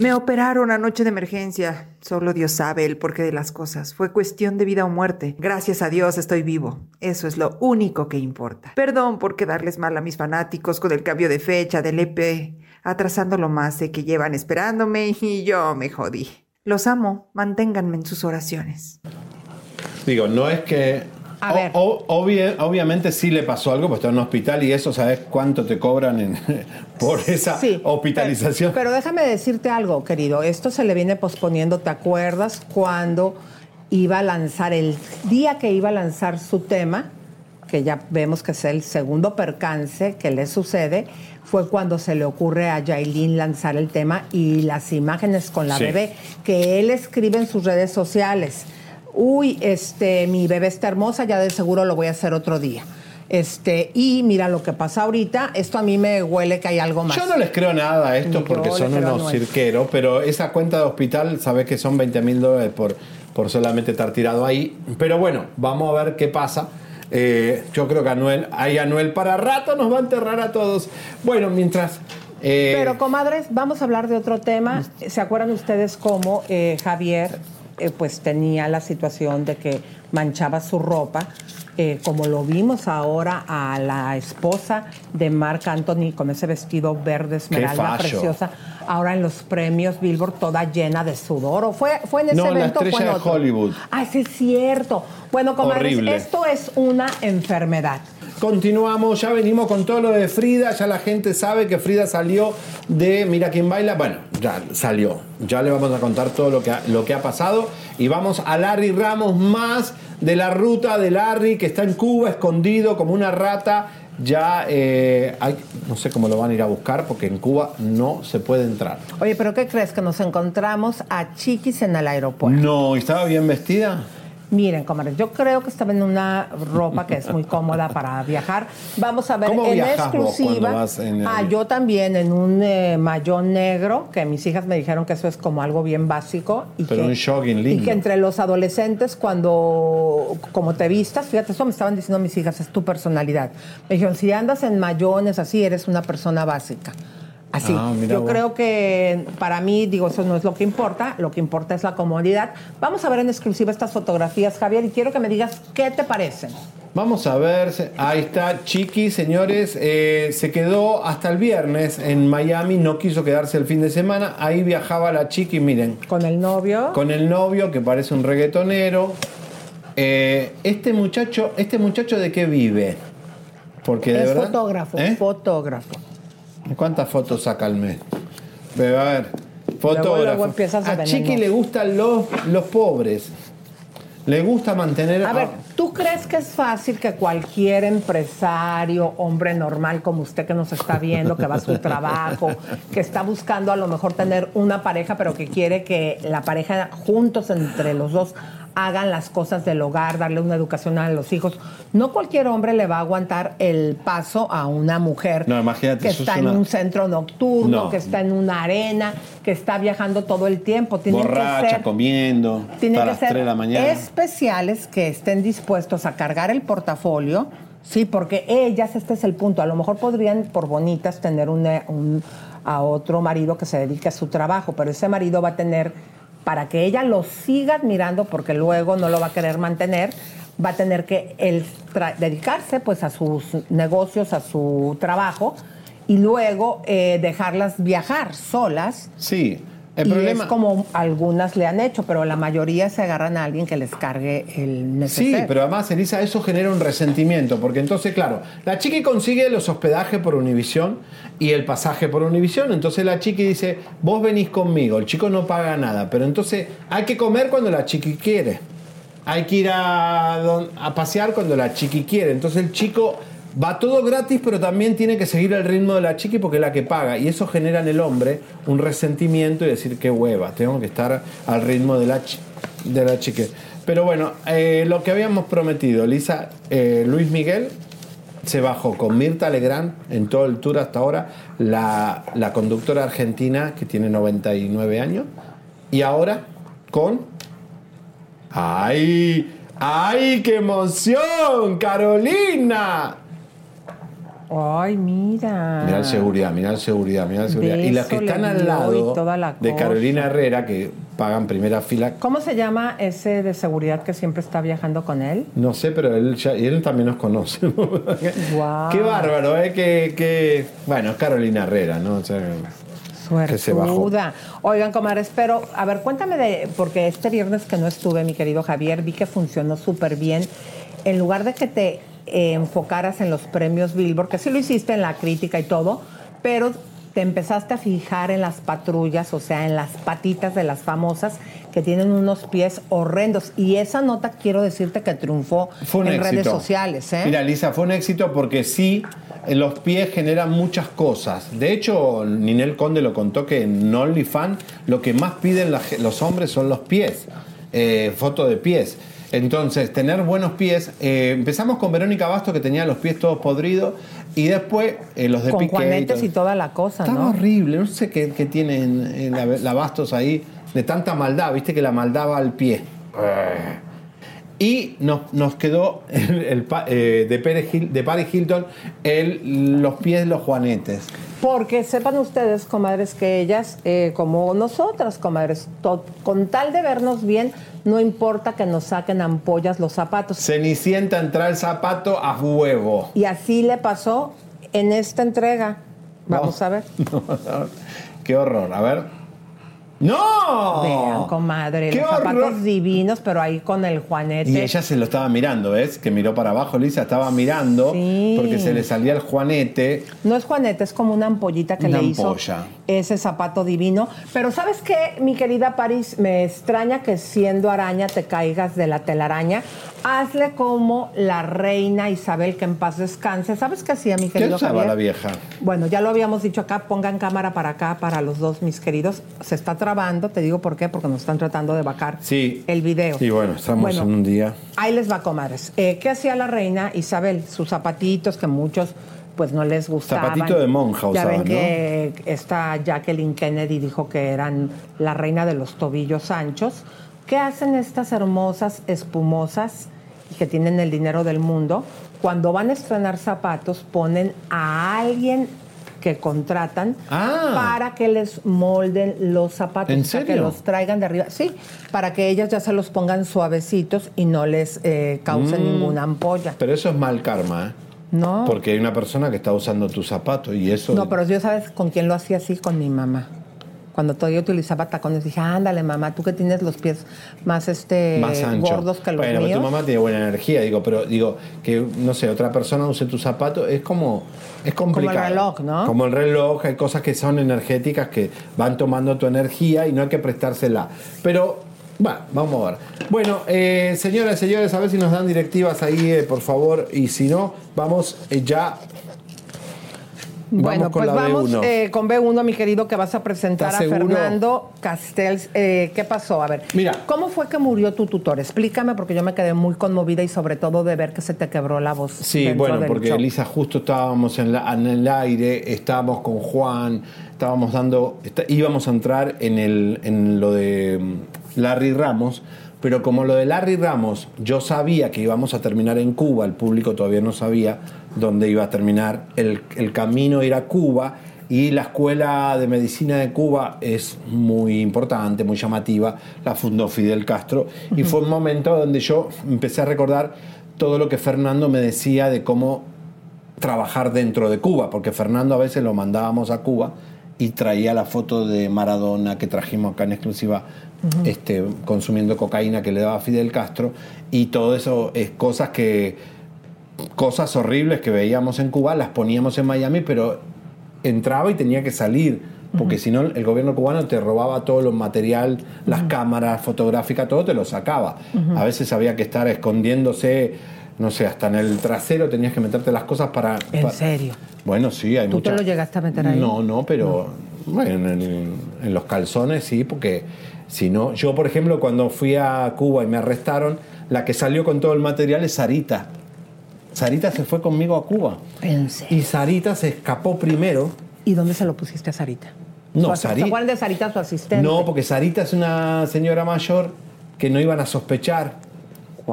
Speaker 8: Me operaron anoche de emergencia. Solo Dios sabe el porqué de las cosas. Fue cuestión de vida o muerte. Gracias a Dios estoy vivo. Eso es lo único que importa. Perdón por quedarles mal a mis fanáticos con el cambio de fecha del EP, atrasándolo más de que llevan esperándome y yo me jodí. Los amo. Manténganme en sus oraciones.
Speaker 4: Digo, no es que.
Speaker 3: A
Speaker 4: o-
Speaker 3: ver.
Speaker 4: o- obvia- obviamente sí le pasó algo, pues está en un hospital y eso, ¿sabes cuánto te cobran en- por esa
Speaker 3: Sí,
Speaker 4: hospitalización?
Speaker 3: Pero déjame decirte algo, querido. Esto se le viene posponiendo. ¿Te acuerdas cuando iba a lanzar, el día que iba a lanzar su tema, que ya vemos que es el segundo percance que le sucede, fue cuando se le ocurre a Yailin lanzar el tema y las imágenes con la
Speaker 16: Sí.
Speaker 3: bebé, que él escribe en sus redes sociales. Uy, este, mi bebé está hermosa, ya de seguro lo voy a hacer otro día. Este, y mira lo que pasa ahorita, esto a mí me huele que hay algo más.
Speaker 4: Yo no les creo nada a estos porque son unos cirqueros, pero esa cuenta de hospital, sabes que son 20 mil dólares por, por solamente estar tirado ahí. Pero bueno, vamos a ver qué pasa. Eh, yo creo que Anuel, hay Anuel para rato, nos va a enterrar a todos. Bueno, mientras. eh,
Speaker 3: Pero, comadres, vamos a hablar de otro tema. ¿Se acuerdan ustedes cómo eh, Javier eh, pues tenía la situación de que manchaba su ropa? eh, como lo vimos ahora a la esposa de Marc Anthony con ese vestido verde esmeralda preciosa, ahora en los premios Billboard toda llena de sudor. ¿O fue, fue en ese
Speaker 4: no, la
Speaker 3: evento o fue en
Speaker 4: de
Speaker 3: otro?
Speaker 4: Hollywood.
Speaker 3: Ah, sí es cierto. Bueno, comadres, esto es una enfermedad.
Speaker 4: Continuamos, ya venimos con todo lo de Frida, ya la gente sabe que Frida salió de Mira quién baila, bueno, ya salió, ya le vamos a contar todo lo que ha, lo que ha pasado y vamos a Larry Ramos más de la ruta de Larry que está en Cuba escondido como una rata, ya eh, hay- no sé cómo lo van a ir a buscar porque en Cuba no se puede entrar.
Speaker 3: Oye, ¿pero qué crees? Que nos encontramos a Chiquis en el aeropuerto.
Speaker 4: No, ¿y estaba bien vestida?
Speaker 3: Miren, comadres, yo creo que estaba en una ropa que es muy cómoda para viajar. Vamos a ver
Speaker 4: ¿Cómo
Speaker 3: en exclusiva.
Speaker 4: cuando vas en el-
Speaker 3: Ah, yo también en un eh, mayón negro, que mis hijas me dijeron que eso es como algo bien básico. Y
Speaker 4: Pero
Speaker 3: que,
Speaker 4: un jogging lindo.
Speaker 3: Y que entre los adolescentes, cuando como te vistas, fíjate, eso me estaban diciendo mis hijas, es tu personalidad. Me dijeron, si andas en mayones así, eres una persona básica. Así.
Speaker 4: Ah,
Speaker 3: Yo
Speaker 4: vos.
Speaker 3: creo que para mí, digo, eso no es lo que importa, lo que importa es la comodidad. Vamos a ver en exclusiva estas fotografías, Javier, y quiero que me digas qué te parecen.
Speaker 4: Vamos a ver, ahí está Chiqui, señores, eh, se quedó hasta el viernes en Miami, no quiso quedarse el fin de semana, ahí viajaba la Chiqui, miren.
Speaker 3: Con el novio.
Speaker 4: Con el novio, que parece un reggaetonero. Eh, este muchacho, ¿este muchacho de qué vive? Porque de
Speaker 3: es
Speaker 4: verdad...
Speaker 3: fotógrafo,
Speaker 4: ¿Eh?
Speaker 3: fotógrafo.
Speaker 4: ¿Cuántas fotos saca al mes? A ver, fotógrafo.
Speaker 3: a
Speaker 4: a Chiqui le gustan los, los pobres. Le gusta mantener...
Speaker 3: A ver, ¿tú crees que es fácil que cualquier empresario, hombre normal como usted que nos está viendo, que va a su trabajo, que está buscando a lo mejor tener una pareja, pero que quiere que la pareja juntos entre los dos hagan las cosas del hogar, darle una educación a los hijos. No cualquier hombre le va a aguantar el paso a una mujer
Speaker 4: No, imagínate,
Speaker 3: que está en
Speaker 4: una-
Speaker 3: un centro nocturno,
Speaker 4: No.
Speaker 3: que está en una arena, que está viajando todo el tiempo. Tienen que
Speaker 4: borracha,
Speaker 3: ser
Speaker 4: comiendo,
Speaker 3: tienen que ser
Speaker 4: 3 de la mañana.
Speaker 3: especiales que estén dispuestos a cargar el portafolio, sí, porque ellas, este es el punto, a lo mejor podrían, por bonitas, tener una- un- a otro marido que se dedique a su trabajo, pero ese marido va a tener, para que ella lo siga admirando, porque luego no lo va a querer mantener, va a tener que dedicarse pues a sus negocios, a su trabajo, y luego eh, dejarlas viajar solas.
Speaker 4: Sí, el
Speaker 3: y
Speaker 4: problema...
Speaker 3: es como algunas le han hecho, pero la mayoría se agarran a alguien que les cargue el
Speaker 4: Sí,
Speaker 3: neceser.
Speaker 4: pero además, Elisa, eso genera un resentimiento, porque entonces, claro, la chiqui consigue los hospedajes por Univisión y el pasaje por Univisión, entonces la chiqui dice, vos venís conmigo, el chico no paga nada, pero entonces hay que comer cuando la chiqui quiere, hay que ir a, a pasear cuando la chiqui quiere, entonces el chico va todo gratis, pero también tiene que seguir el ritmo de la chiqui porque es la que paga. Y eso genera en el hombre un resentimiento y decir, qué hueva, tengo que estar al ritmo de la, de la chiqui. Pero bueno, eh, lo que habíamos prometido, Lisa, eh, Luis Miguel se bajó con Mirta Legrand en todo el tour hasta ahora, la, la conductora argentina que tiene 99 años, y ahora con... ¡Ay! ¡Ay, qué emoción! ¡Carolina!
Speaker 3: Ay, mira.
Speaker 4: Mirá seguridad, mirá seguridad, mirá seguridad. y los que están al lado
Speaker 3: la
Speaker 4: de. Carolina Herrera, que pagan primera fila,
Speaker 3: ¿Cómo se llama ese de seguridad que siempre está viajando con él?
Speaker 4: no sé, pero él, ya- y él también nos conoce.
Speaker 3: Guau.
Speaker 4: Qué bárbaro, ¿eh? Que, que- bueno, es Carolina Herrera, ¿no? O sea, que se bajó.
Speaker 3: Oigan, comadres, pero a ver, cuéntame de, porque este viernes que no estuve, mi querido Javier, vi que funcionó súper bien. En lugar de que te eh, enfocaras en los premios Billboard, que sí lo hiciste en la crítica y todo, pero te empezaste a fijar en las patrullas, o sea, en las patitas de las famosas que tienen unos pies horrendos. Y esa nota quiero decirte que triunfó
Speaker 4: Fue un
Speaker 3: en
Speaker 4: éxito.
Speaker 3: redes sociales, ¿eh?
Speaker 4: Mira, Lisa, fue un éxito porque sí, en los pies generan muchas cosas. De hecho, Ninel Conde lo contó que en OnlyFans lo que más piden los hombres son los pies, eh, foto de pies. Entonces, tener buenos pies. eh, empezamos con Verónica Basto, que tenía los pies todos podridos, y después eh, los de
Speaker 3: con
Speaker 4: Piqué.
Speaker 3: juanetes y toda la cosa,
Speaker 4: Estaba
Speaker 3: ¿no?
Speaker 4: horrible, no sé qué, qué tienen eh, la, la Bastos ahí, de tanta maldad, viste que la maldad va al pie. Y nos, nos quedó el, el pa- eh, de, Pérez Hil- de Paris Hilton el, los pies de los juanetes.
Speaker 3: Porque sepan ustedes, comadres, que ellas, eh, como nosotras, comadres, to- con tal de vernos bien, no importa que nos saquen ampollas los zapatos.
Speaker 4: Cenicienta entra el zapato a huevo.
Speaker 3: Y así le pasó en esta entrega. Vamos a ver.
Speaker 4: Qué horror, a ver. ¡No!
Speaker 3: Vean, comadre,
Speaker 4: ¡Qué
Speaker 3: los zapatos divinos, pero ahí con el juanete.
Speaker 4: Y ella se lo estaba mirando, ¿ves? Que miró para abajo, Lisa estaba mirando porque se le salía el juanete.
Speaker 3: No es juanete, es como una ampollita que
Speaker 4: Una
Speaker 3: le hizo
Speaker 4: ampolla.
Speaker 3: Ese zapato divino. Pero ¿sabes qué, mi querida Paris? Me extraña que siendo araña te caigas de la telaraña. Hazle como la reina Isabel, que en paz descanse. ¿Sabes qué hacía, mi
Speaker 4: ¿Qué
Speaker 3: querido
Speaker 4: usaba
Speaker 3: Javier?
Speaker 4: la vieja?
Speaker 3: Bueno, ya lo habíamos dicho acá, pongan cámara para acá, para los dos, mis queridos. Se está trabando, te digo por qué, porque nos están tratando de vacar
Speaker 4: Sí.
Speaker 3: el video.
Speaker 4: Y bueno, estamos
Speaker 3: Bueno,
Speaker 4: en un día.
Speaker 3: Ahí les va, comadres. Eh, ¿Qué hacía la reina Isabel? Sus zapatitos que muchos pues no les gustaban.
Speaker 4: Zapatito de monja
Speaker 3: Ya
Speaker 4: usaba,
Speaker 3: ven que esta Jacqueline Kennedy dijo que eran la reina de los tobillos anchos. ¿Qué hacen estas hermosas espumosas y que tienen el dinero del mundo? Cuando van a estrenar zapatos ponen a alguien que contratan
Speaker 4: Ah.
Speaker 3: para que les molden los zapatos,
Speaker 4: ¿En
Speaker 3: o sea, que
Speaker 4: serio?
Speaker 3: los traigan de arriba. Sí, para que ellas ya se los pongan suavecitos y no les eh, causen
Speaker 4: Mm.
Speaker 3: ninguna ampolla.
Speaker 4: Pero eso es mal karma, ¿eh?
Speaker 3: No.
Speaker 4: Porque hay una persona que está usando tu zapato y eso.
Speaker 3: No, pero yo sabes con quién lo hacía así, con mi mamá. Cuando todavía utilizaba tacones, dije, ándale, mamá, tú que tienes los pies más este
Speaker 4: más
Speaker 3: gordos que los
Speaker 4: bueno, pero tu mamá tiene buena energía, digo, pero digo que no sé, otra persona use tu zapato es como es complicado.
Speaker 3: reloj, ¿no?
Speaker 4: Como el reloj, hay cosas que son energéticas que van tomando tu energía y no hay que prestársela. Pero va, vamos a ver. Bueno, eh, señoras y señores, a ver si nos dan directivas ahí, eh, por favor, y si no, vamos eh, ya
Speaker 3: Bueno,
Speaker 4: Vamos con
Speaker 3: pues
Speaker 4: la
Speaker 3: vamos
Speaker 4: B1.
Speaker 3: eh, con B1, mi querido, que vas a presentar a. Fernando Castells. ¿Qué pasó? A ver,
Speaker 4: Mira.
Speaker 3: ¿cómo fue que murió tu tutor? Explícame, porque yo me quedé muy conmovida y sobre todo de ver que se te quebró la voz.
Speaker 4: Sí, bueno, porque
Speaker 3: show.
Speaker 4: Elisa justo estábamos en, la- en el aire, estábamos con Juan, estábamos dando, está- íbamos a entrar en, el, en lo de Larry Ramos, pero como lo de Larry Ramos, yo sabía que íbamos a terminar en Cuba, el público todavía no sabía dónde iba a terminar, el, el camino era Cuba y la Escuela de Medicina de Cuba es muy importante, muy llamativa, la fundó Fidel Castro. Y fue un momento donde yo empecé a recordar todo lo que Fernando me decía de cómo trabajar dentro de Cuba, porque Fernando a veces lo mandábamos a Cuba y traía la foto de Maradona que trajimos acá en exclusiva, este, consumiendo cocaína que le daba Fidel Castro, y todo eso es cosas que, cosas horribles que veíamos en Cuba, las poníamos en Miami, pero entraba y tenía que salir, porque si no el gobierno cubano te robaba todo lo material, las cámaras fotográficas, todo te lo sacaba. A veces había que estar escondiéndose no sé, hasta en el trasero tenías que meterte las cosas para...
Speaker 3: ¿En serio?
Speaker 4: Bueno, sí, hay
Speaker 3: ¿Tú te lo llegaste a meter ahí?
Speaker 4: No, no, pero bueno, en, en los calzones sí, porque si no, yo por ejemplo cuando fui a Cuba y me arrestaron, la que salió con todo el material es Sarita. Sarita se fue conmigo a Cuba. Y Sarita se escapó primero.
Speaker 3: ¿Y dónde se lo pusiste a Sarita?
Speaker 4: No,
Speaker 3: ¿Se
Speaker 4: Sarita.
Speaker 3: acuerdan de Sarita, su asistente?
Speaker 4: No, porque Sarita es una señora mayor que no iban a sospechar.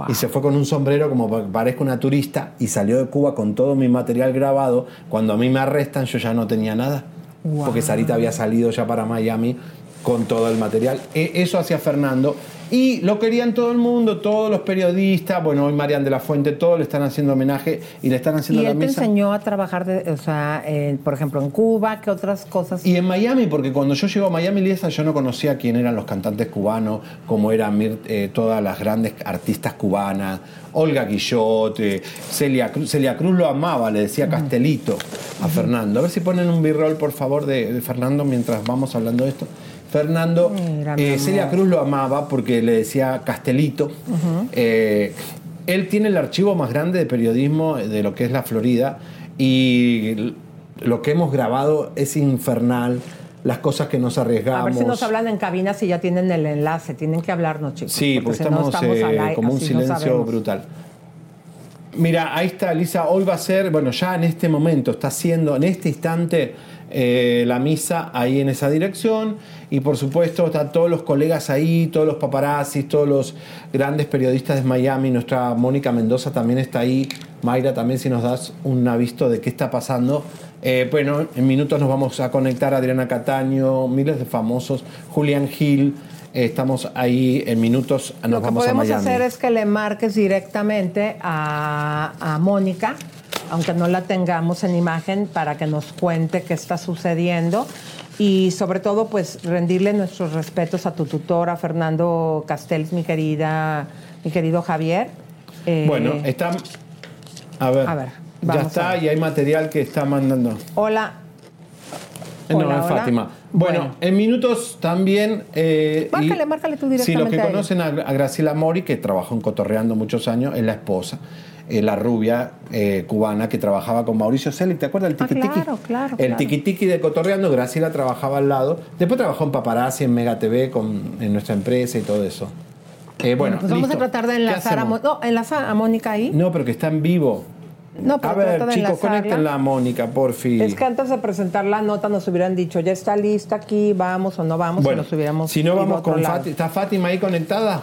Speaker 4: Y se fue con un sombrero como pa- parezca una turista y salió de Cuba con todo mi material grabado. Cuando a mí me arrestan yo ya no tenía nada.
Speaker 3: Wow.
Speaker 4: Porque Sarita había salido ya para Miami con todo el material. E- Eso hacía Fernando. Y lo querían todo el mundo, todos los periodistas. Bueno, hoy Marian de la Fuente, todos le están haciendo homenaje y le están haciendo
Speaker 3: ¿Y
Speaker 4: la
Speaker 3: él te enseñó a trabajar, de, o sea, en- por ejemplo, en Cuba? ¿Qué otras cosas?
Speaker 4: Y en Miami, porque cuando yo llego a Miami, Liesa, yo no conocía quién eran los cantantes cubanos, cómo eran eh, todas las grandes artistas cubanas, Olga Guillot, eh, Celia Cruz. Celia Cruz lo amaba, le decía Castelito a Fernando. A ver si ponen un b-roll, por favor, de, de Fernando mientras vamos hablando de esto. Fernando, eh. Celia Cruz lo amaba porque le decía Castelito. Eh, él tiene el archivo más grande de periodismo de lo que es la Florida y lo que hemos grabado es infernal, las cosas que nos arriesgamos.
Speaker 3: A ver si nos hablan en cabina si ya tienen el enlace. Tienen que hablarnos, chicos.
Speaker 4: Sí, porque,
Speaker 3: si no
Speaker 4: estamos, eh,
Speaker 3: aire,
Speaker 4: como un
Speaker 3: no
Speaker 4: silencio brutal. Mira, ahí está, Lisa. Hoy va a ser, bueno, ya en este momento está haciendo, en este instante, eh, la misa ahí en esa dirección. Y por supuesto, están todos los colegas ahí, todos los paparazzis, todos los grandes periodistas de Miami. Nuestra Mónica Mendoza también está ahí. Mayra, también, si nos das un aviso de qué está pasando. Eh, bueno, en minutos nos vamos a conectar a Adriana Cataño, miles de famosos, Julián Gil. Eh, estamos ahí en minutos, nos
Speaker 3: Lo que
Speaker 4: vamos a
Speaker 3: podemos
Speaker 4: Miami.
Speaker 3: hacer es que le marques directamente a, a Mónica, aunque no la tengamos en imagen, para que nos cuente qué está sucediendo. Y sobre todo, pues rendirle nuestros respetos a tu tutora, Fernando Castells, mi querida, mi querido Javier. Eh,
Speaker 4: Bueno, está. A ver.
Speaker 3: A ver,
Speaker 4: ya está
Speaker 3: ver.
Speaker 4: y hay material que está mandando.
Speaker 3: Hola.
Speaker 4: No,
Speaker 3: Hola,
Speaker 4: es
Speaker 3: hola.
Speaker 4: Fátima. Bueno,
Speaker 3: Bueno.
Speaker 4: en minutos también. eh, y-
Speaker 3: Márcale, márcale tú
Speaker 4: Sí,
Speaker 3: directamente.
Speaker 4: los que
Speaker 3: a
Speaker 4: conocen a, a Graciela Mori, que trabajó en Cotorreando muchos años, es la esposa, eh, la rubia eh, cubana que trabajaba con Mauricio Selig. ¿Te acuerdas del
Speaker 3: Ah,
Speaker 4: tiki tiki?
Speaker 3: claro, claro.
Speaker 4: El
Speaker 3: claro.
Speaker 4: tiki tiki de Cotorreando, Graciela trabajaba al lado. Después trabajó en Paparazzi, en Mega TV, con, en nuestra empresa y todo eso. Eh, bueno,
Speaker 3: pues vamos
Speaker 4: listo.
Speaker 3: a tratar de
Speaker 4: ¿Qué
Speaker 3: enlazar a, no, enlaza a Mónica ahí.
Speaker 4: No, pero que está en vivo.
Speaker 3: No, pero
Speaker 4: a ver, chicos, conéctenla a Mónica, por fin.
Speaker 3: Es que antes de presentar la nota nos hubieran dicho, ya está lista aquí, vamos o no vamos,
Speaker 4: Bueno,
Speaker 3: y nos hubiéramos
Speaker 4: si no vamos con. Fátima. ¿Está Fátima ahí conectada?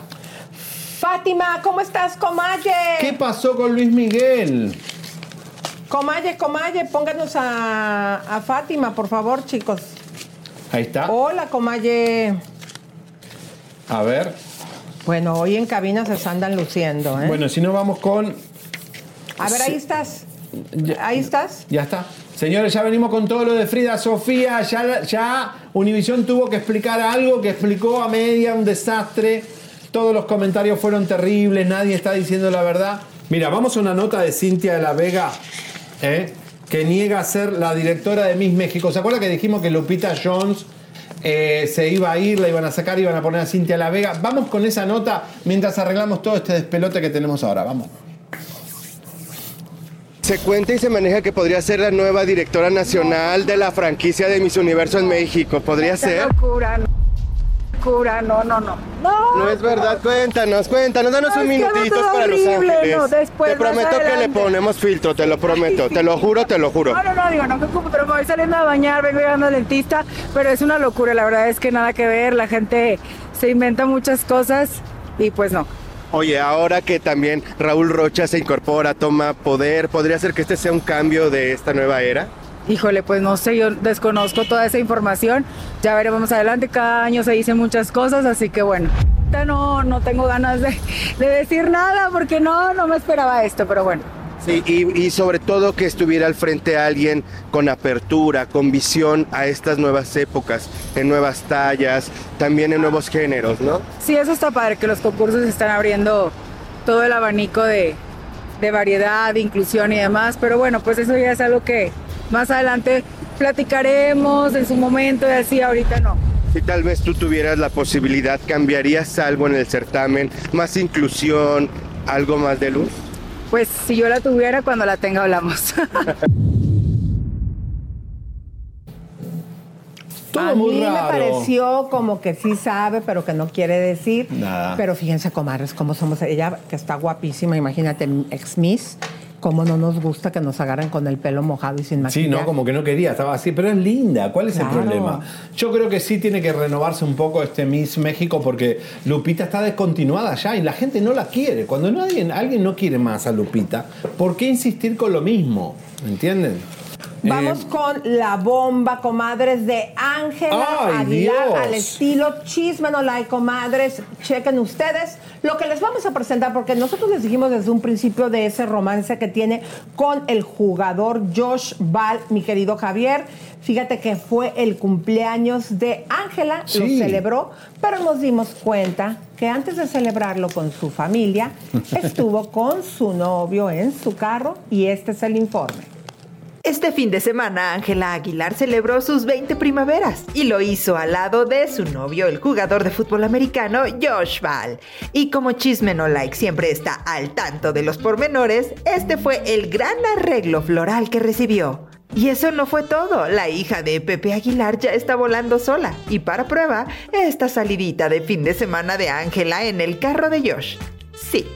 Speaker 3: Fátima, ¿cómo estás, Comalle?
Speaker 4: ¿Qué pasó con Luis Miguel?
Speaker 3: Comalle, Comalle, pónganos a, a Fátima, por favor, chicos.
Speaker 4: Ahí está.
Speaker 3: Hola, Comalle.
Speaker 4: A ver.
Speaker 3: Bueno, hoy en cabina se andan luciendo, ¿eh?
Speaker 4: Bueno, si no vamos con.
Speaker 3: a ver, ahí estás. Ahí estás.
Speaker 4: Ya está. Señores, ya venimos con todo lo de Frida Sofía. Ya, ya Univisión tuvo que explicar algo que explicó a media, un desastre. Todos los comentarios fueron terribles, nadie está diciendo la verdad. Mira, vamos a una nota de Cintia de la Vega, ¿eh? que niega ser la directora de Miss México. ¿Se acuerda que dijimos que Lupita Jones eh, se iba a ir, la iban a sacar, iban a poner a Cintia de la Vega? Vamos con esa nota mientras arreglamos todo este despelote que tenemos ahora. Vamos.
Speaker 15: Se cuenta y se maneja que podría ser la nueva directora nacional de la franquicia de Miss Universo en México. ¿Podría
Speaker 16: Qué
Speaker 15: ser?
Speaker 16: locura, no. Locura, no, no, no. No,
Speaker 15: No es verdad, cuéntanos, cuéntanos, danos
Speaker 16: No,
Speaker 15: un minutito para Los Ángeles.
Speaker 16: no, después,
Speaker 15: te prometo que le ponemos filtro, te lo prometo, te lo juro, te lo juro.
Speaker 16: No, no, no, digo, no me ocupo, pero me voy saliendo a bañar, vengo llegando al dentista, pero es una locura, la verdad es que nada que ver, la gente se inventa muchas cosas y pues no.
Speaker 15: Oye, ahora que también Raúl Rocha se incorpora, toma poder, ¿podría ser que este sea un cambio de esta nueva era?
Speaker 16: Híjole, pues no sé, yo desconozco toda esa información, ya veremos más adelante, cada año se dicen muchas cosas, así que bueno. No, no tengo ganas de, de decir nada porque no, no me esperaba esto, pero bueno.
Speaker 15: Sí, y, y sobre todo que estuviera al frente alguien con apertura, con visión a estas nuevas épocas, en nuevas tallas, también en nuevos géneros, ¿no?
Speaker 16: Sí, eso está padre, que los concursos están abriendo todo el abanico de, de variedad, de inclusión y demás, pero bueno, pues eso ya es algo que más adelante platicaremos en su momento y así, ahorita no.
Speaker 15: Si tal vez tú tuvieras la posibilidad, ¿cambiarías algo en el certamen? ¿Más inclusión? ¿Algo más de luz?
Speaker 16: pues si yo la tuviera, cuando la tenga hablamos.
Speaker 4: Todo
Speaker 3: a
Speaker 4: muy
Speaker 3: mí me pareció como que sí sabe, pero que no quiere decir.
Speaker 4: Nada.
Speaker 3: Pero fíjense, comadres, cómo somos. Ella, que está guapísima, imagínate, ex Miss, cómo no nos gusta que nos agarren con el pelo mojado y sin maquillaje.
Speaker 4: Sí, no, como que no quería, estaba así, pero es linda. ¿Cuál es
Speaker 3: Claro.
Speaker 4: el problema? Yo creo que sí tiene que renovarse un poco este Miss México porque Lupita está descontinuada ya y la gente no la quiere. Cuando nadie, alguien no quiere más a Lupita, ¿por qué insistir con lo mismo? ¿Entienden?
Speaker 3: Vamos
Speaker 4: Eh,
Speaker 3: con la bomba, comadres, de Ángela
Speaker 4: ¡Ay,
Speaker 3: Aguilar
Speaker 4: Dios!
Speaker 3: al estilo Chisme no like, comadres. Chequen ustedes lo que les vamos a presentar, porque nosotros les dijimos desde un principio de ese romance que tiene con el jugador Josh Ball, mi querido Javier. Fíjate que fue el cumpleaños de Ángela, lo celebró, pero nos dimos cuenta que antes de celebrarlo con su familia, estuvo con su novio en su carro y este es el informe.
Speaker 8: Este fin de semana, Ángela Aguilar celebró sus 20 primaveras y lo hizo al lado de su novio, el jugador de fútbol americano Josh Ball. Y como Chisme No Like siempre está al tanto de los pormenores, este fue el gran arreglo floral que recibió. Y eso no fue todo, la hija de Pepe Aguilar ya está volando sola. Y para prueba, esta salidita de fin de semana de Ángela en el carro de Josh. Sí,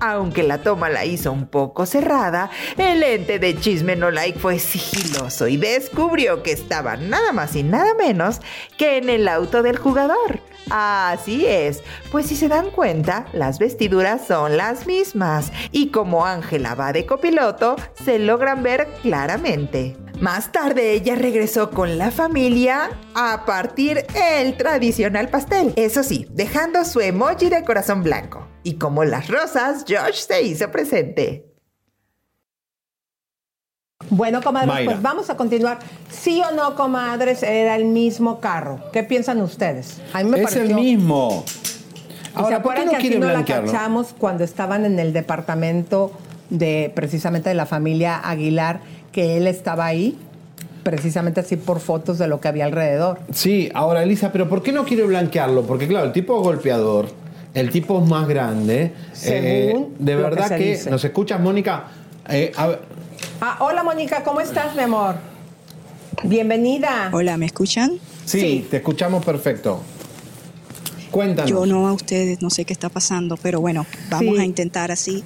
Speaker 8: aunque la toma la hizo un poco cerrada, el ente de Chisme No Like fue sigiloso y descubrió que estaba nada más y nada menos que en el auto del jugador. Así es, pues si se dan cuenta, las vestiduras son las mismas y como Ángela va de copiloto, se logran ver claramente. Más tarde ella regresó con la familia a partir el tradicional pastel, eso sí, dejando su emoji de corazón blanco. Y como las rosas, Josh se hizo presente.
Speaker 3: Bueno, comadres,
Speaker 8: Mayra.
Speaker 3: pues vamos a continuar. Sí o no, comadres, era el mismo carro. ¿Qué piensan ustedes? A mí me
Speaker 4: es el mismo.
Speaker 3: ¿Y
Speaker 4: Ahora,
Speaker 3: ¿Se
Speaker 4: ¿por qué
Speaker 3: acuerdan
Speaker 4: no
Speaker 3: que aquí no la
Speaker 4: blanquearlo?
Speaker 3: cachamos cuando estaban en el departamento de precisamente de la familia Aguilar, que él estaba ahí? Precisamente así por fotos de lo que había alrededor.
Speaker 4: Sí, ahora Elisa, pero ¿por qué no quiere blanquearlo? Porque claro, el tipo golpeador, el tipo es más grande. eh,
Speaker 3: Según
Speaker 4: de
Speaker 3: lo que
Speaker 4: verdad
Speaker 3: se
Speaker 4: que,
Speaker 3: dice.
Speaker 4: nos escuchas, Mónica. Eh, a ver,
Speaker 3: Ah, hola Mónica, ¿cómo estás, mi amor? Bienvenida.
Speaker 17: Hola, ¿me escuchan?
Speaker 4: sí, te escuchamos perfecto. Cuéntanos.
Speaker 17: Yo no a ustedes, no sé qué está pasando, pero bueno, vamos
Speaker 4: Sí.
Speaker 17: a intentar así.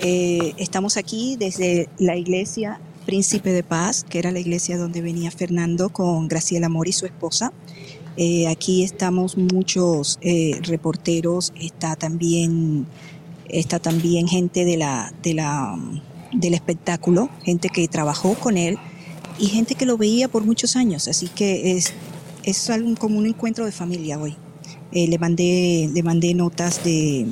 Speaker 17: Eh, estamos aquí desde la iglesia Príncipe de Paz, que era la iglesia donde venía Fernando con Graciela Amor y su esposa. Eh, aquí estamos muchos eh, reporteros, está también, está también gente de la, de la, del espectáculo, gente que trabajó con él y gente que lo veía por muchos años, así que es, es algo como un encuentro de familia hoy. Eh, le mandé le mandé notas de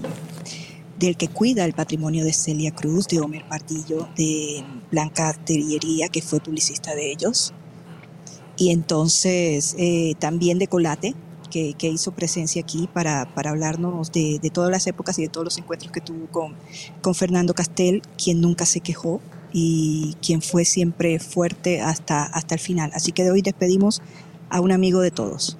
Speaker 17: del que cuida el patrimonio de Celia Cruz, de Homer Pardillo, de Blanca Terriería, que fue publicista de ellos, y entonces eh, también de Colate, que, que hizo presencia aquí para, para hablarnos de, de todas las épocas y de todos los encuentros que tuvo con, con Fernando Castel, quien nunca se quejó y quien fue siempre fuerte hasta, hasta el final. Así que de hoy despedimos a un amigo de todos.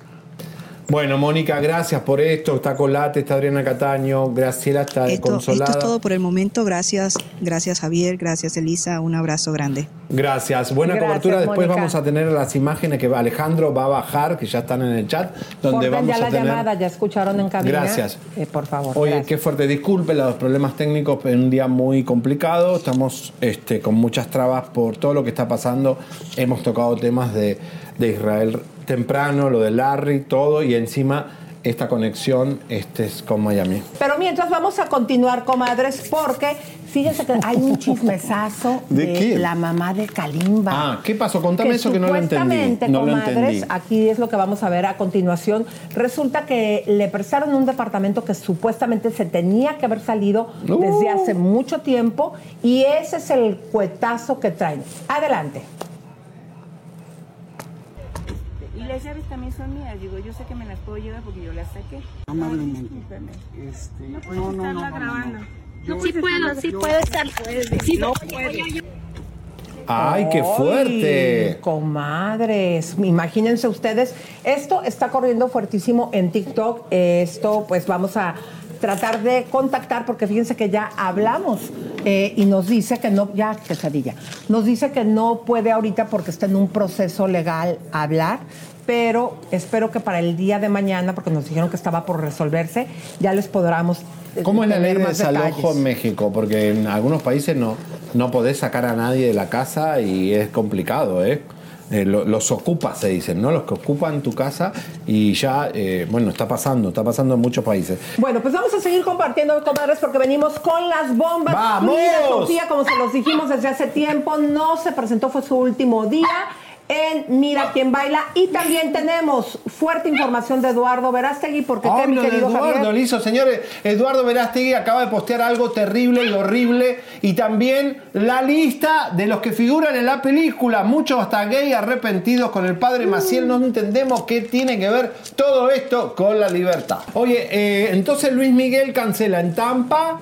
Speaker 4: Bueno, Mónica, gracias por esto. Está Colate, está Adriana Cataño, Graciela está
Speaker 17: Esto,
Speaker 4: consolada.
Speaker 17: esto es todo por el momento. Gracias, gracias Javier, gracias Elisa. Un abrazo grande.
Speaker 4: Gracias, buena
Speaker 17: Gracias,
Speaker 4: cobertura. Después
Speaker 17: Mónica.
Speaker 4: vamos a tener las imágenes que Alejandro va a bajar, que ya están en el chat, donde
Speaker 3: Corten
Speaker 4: vamos
Speaker 3: ya
Speaker 4: a
Speaker 3: la
Speaker 4: tener.
Speaker 3: llamada, ya escucharon en cabina.
Speaker 4: Gracias.
Speaker 3: Eh, por favor.
Speaker 4: Oye,
Speaker 3: gracias.
Speaker 4: qué fuerte. Disculpe los problemas técnicos en un día muy complicado. Estamos este, con muchas trabas por todo lo que está pasando. Hemos tocado temas de, de Israel temprano, lo de Larry, todo, y encima esta conexión este, es con Miami.
Speaker 3: Pero mientras vamos a continuar, comadres, porque fíjense que hay un chismesazo
Speaker 4: ¿De
Speaker 3: la mamá de Kalimba.
Speaker 4: Ah, ¿qué pasó? Contame eso que no lo entendí.
Speaker 3: supuestamente,
Speaker 4: No lo
Speaker 3: comadres,
Speaker 4: entendí.
Speaker 3: aquí es lo que vamos a ver a continuación. Resulta que le prestaron un departamento que supuestamente se tenía que haber salido
Speaker 4: Uh.
Speaker 3: desde hace mucho tiempo y ese es el cuetazo que traen. Adelante.
Speaker 18: Y las llaves también son mías, digo, yo sé que me las puedo llevar porque yo las saqué.
Speaker 19: Amablemente. Este,
Speaker 18: No puedes
Speaker 19: no, no, no, no, no.
Speaker 18: grabando.
Speaker 19: Yo-
Speaker 18: sí puedo, sí puedo estar. Sí,
Speaker 19: No
Speaker 18: puedo.
Speaker 4: ¡Ay, qué fuerte!
Speaker 3: Comadres, imagínense ustedes, esto está corriendo fuertísimo en TikTok. Esto, pues vamos a tratar de contactar, porque fíjense que ya hablamos eh, y nos dice que no, ya quesadilla, nos dice que no puede ahorita porque está en un proceso legal hablar, pero espero que para el día de mañana, porque nos dijeron que estaba por resolverse, ya les podamos. eh,
Speaker 4: ¿Cómo es la ley de desalojo
Speaker 3: detalles.
Speaker 4: en México? Porque en algunos países no, no podés sacar a nadie de la casa y es complicado, ¿eh? Eh, lo- los ocupas, se dicen, ¿no? Los que ocupan tu casa y ya, eh, bueno, está pasando, está pasando en muchos países.
Speaker 3: Bueno, pues vamos a seguir compartiendo, comadres, porque venimos con las bombas.
Speaker 4: ¡Vamos!
Speaker 3: Frida Sofía, como se los dijimos desde hace tiempo, no se presentó, fue su último día en Mira quién baila. Y también tenemos fuerte información de Eduardo Verástegui, porque ¿qué, mi querido
Speaker 4: Eduardo,
Speaker 3: Javier?
Speaker 4: listo, señores. Eduardo Verástegui acaba de postear algo terrible y horrible. Y también la lista de los que figuran en la película. Muchos hasta gay arrepentidos con el padre Maciel. No entendemos qué tiene que ver todo esto con la libertad. Oye, eh, entonces Luis Miguel cancela en Tampa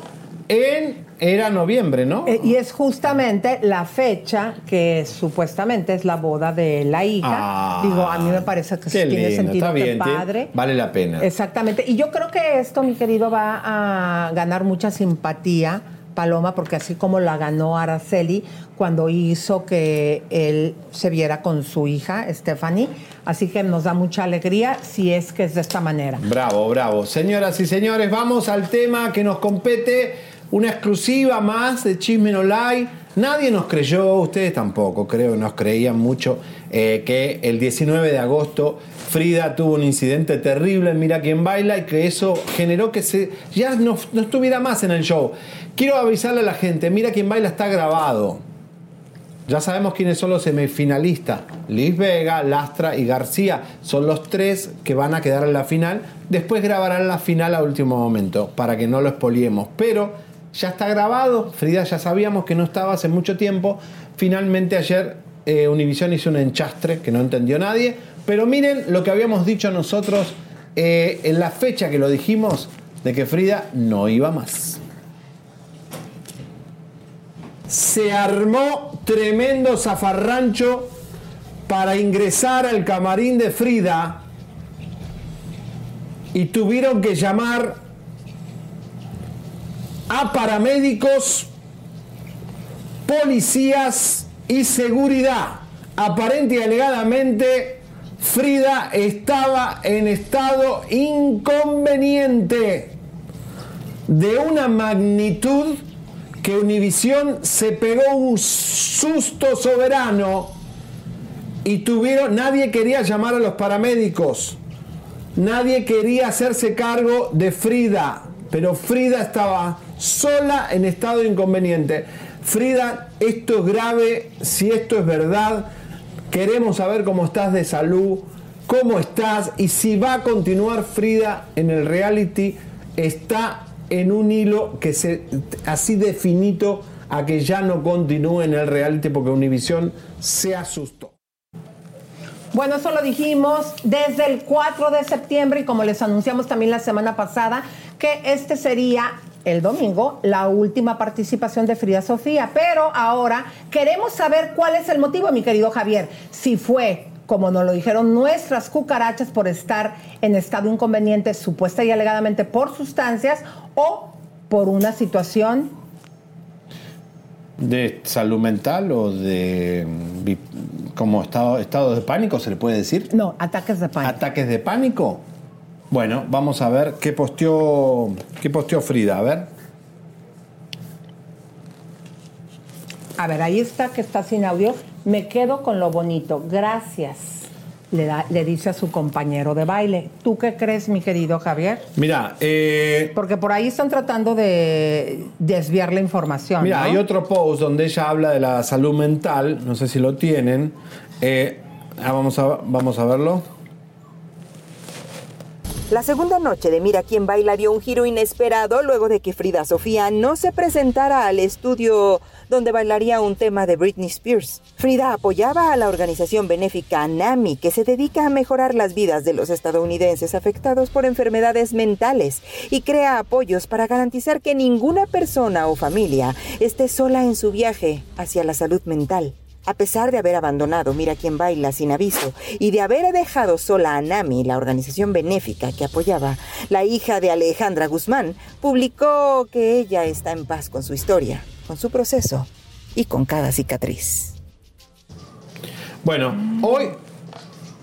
Speaker 4: en. Era noviembre, ¿no?
Speaker 3: Eh, y es justamente la fecha que supuestamente es la boda de la hija.
Speaker 4: Ah,
Speaker 3: Digo, a mí me parece que tiene
Speaker 4: lindo,
Speaker 3: sentido
Speaker 4: está bien,
Speaker 3: padre.
Speaker 4: vale la pena.
Speaker 3: Exactamente. Y yo creo que esto, mi querido, va a ganar mucha simpatía, Paloma, porque así como la ganó Araceli cuando hizo que él se viera con su hija, Stephanie. Así que nos da mucha alegría si es que es de esta manera.
Speaker 4: Bravo, bravo. Señoras y señores, vamos al tema que nos compete. Una exclusiva más de Chisme No Lie. Nadie nos creyó, ustedes tampoco, creo, nos creían mucho eh, que el 19 de agosto Frida tuvo un incidente terrible en Mira quién baila y que eso generó que se, ya no, no estuviera más en el show. Quiero avisarle a la gente, Mira quién baila está grabado. Ya sabemos quiénes son los semifinalistas. Liz Vega, Lastra y García son los tres que van a quedar en la final. Después grabarán la final a último momento para que no lo expoliemos. Pero ya está grabado. Frida ya sabíamos que no estaba hace mucho tiempo. Finalmente ayer eh, Univision hizo un enchastre que no entendió nadie. Pero miren lo que habíamos dicho nosotros eh, en la fecha que lo dijimos de que Frida no iba más se armó tremendo zafarrancho para ingresar al camarín de Frida y tuvieron que llamar a paramédicos, policías y seguridad. Aparente y alegadamente Frida estaba en estado inconveniente de una magnitud que Univisión se pegó un susto soberano y tuvieron, nadie quería llamar a los paramédicos, nadie quería hacerse cargo de Frida, pero Frida estaba sola en estado inconveniente. Frida, esto es grave, si esto es verdad, queremos saber cómo estás de salud, cómo estás y si va a continuar Frida en el reality, está en un hilo que se así de finito a que ya no continúe en el reality porque Univision se asustó.
Speaker 3: Bueno, eso lo dijimos desde el 4 de septiembre y como les anunciamos también la semana pasada, que este sería el domingo la última participación de Frida Sofía. Pero ahora queremos saber cuál es el motivo, mi querido Javier. Si fue, como nos lo dijeron nuestras cucarachas, por estar en estado inconveniente, supuesta y alegadamente por sustancias, o por una situación
Speaker 4: ¿De salud mental o de vi- como estado, estado de pánico se le puede decir?
Speaker 3: No, ataques de pánico.
Speaker 4: ¿Ataques de pánico? Bueno, vamos a ver qué posteó, qué posteó Frida, a ver.
Speaker 3: A ver, ahí está que está sin audio. Me quedo con lo bonito. Gracias. Le, da- le dice a su compañero de baile. ¿Tú qué crees, mi querido Javier?
Speaker 4: Mira, eh,
Speaker 3: Porque por ahí están tratando de desviar la información.
Speaker 4: Mira,
Speaker 3: ¿no?
Speaker 4: hay otro post donde ella habla de la salud mental, no sé si lo tienen. Eh, ah, vamos, a, vamos a verlo.
Speaker 8: La segunda noche de Mira quién baila dio un giro inesperado luego de que Frida Sofía no se presentara al estudio donde bailaría un tema de Britney Spears. Frida apoyaba a la organización benéfica NAMI, que se dedica a mejorar las vidas de los estadounidenses afectados por enfermedades mentales y crea apoyos para garantizar que ninguna persona o familia esté sola en su viaje hacia la salud mental. A pesar de haber abandonado Mira quién baila sin aviso y de haber dejado sola a Nami, la organización benéfica que apoyaba, la hija de Alejandra Guzmán publicó que ella está en paz con su historia, con su proceso y con cada cicatriz.
Speaker 4: Bueno, hoy,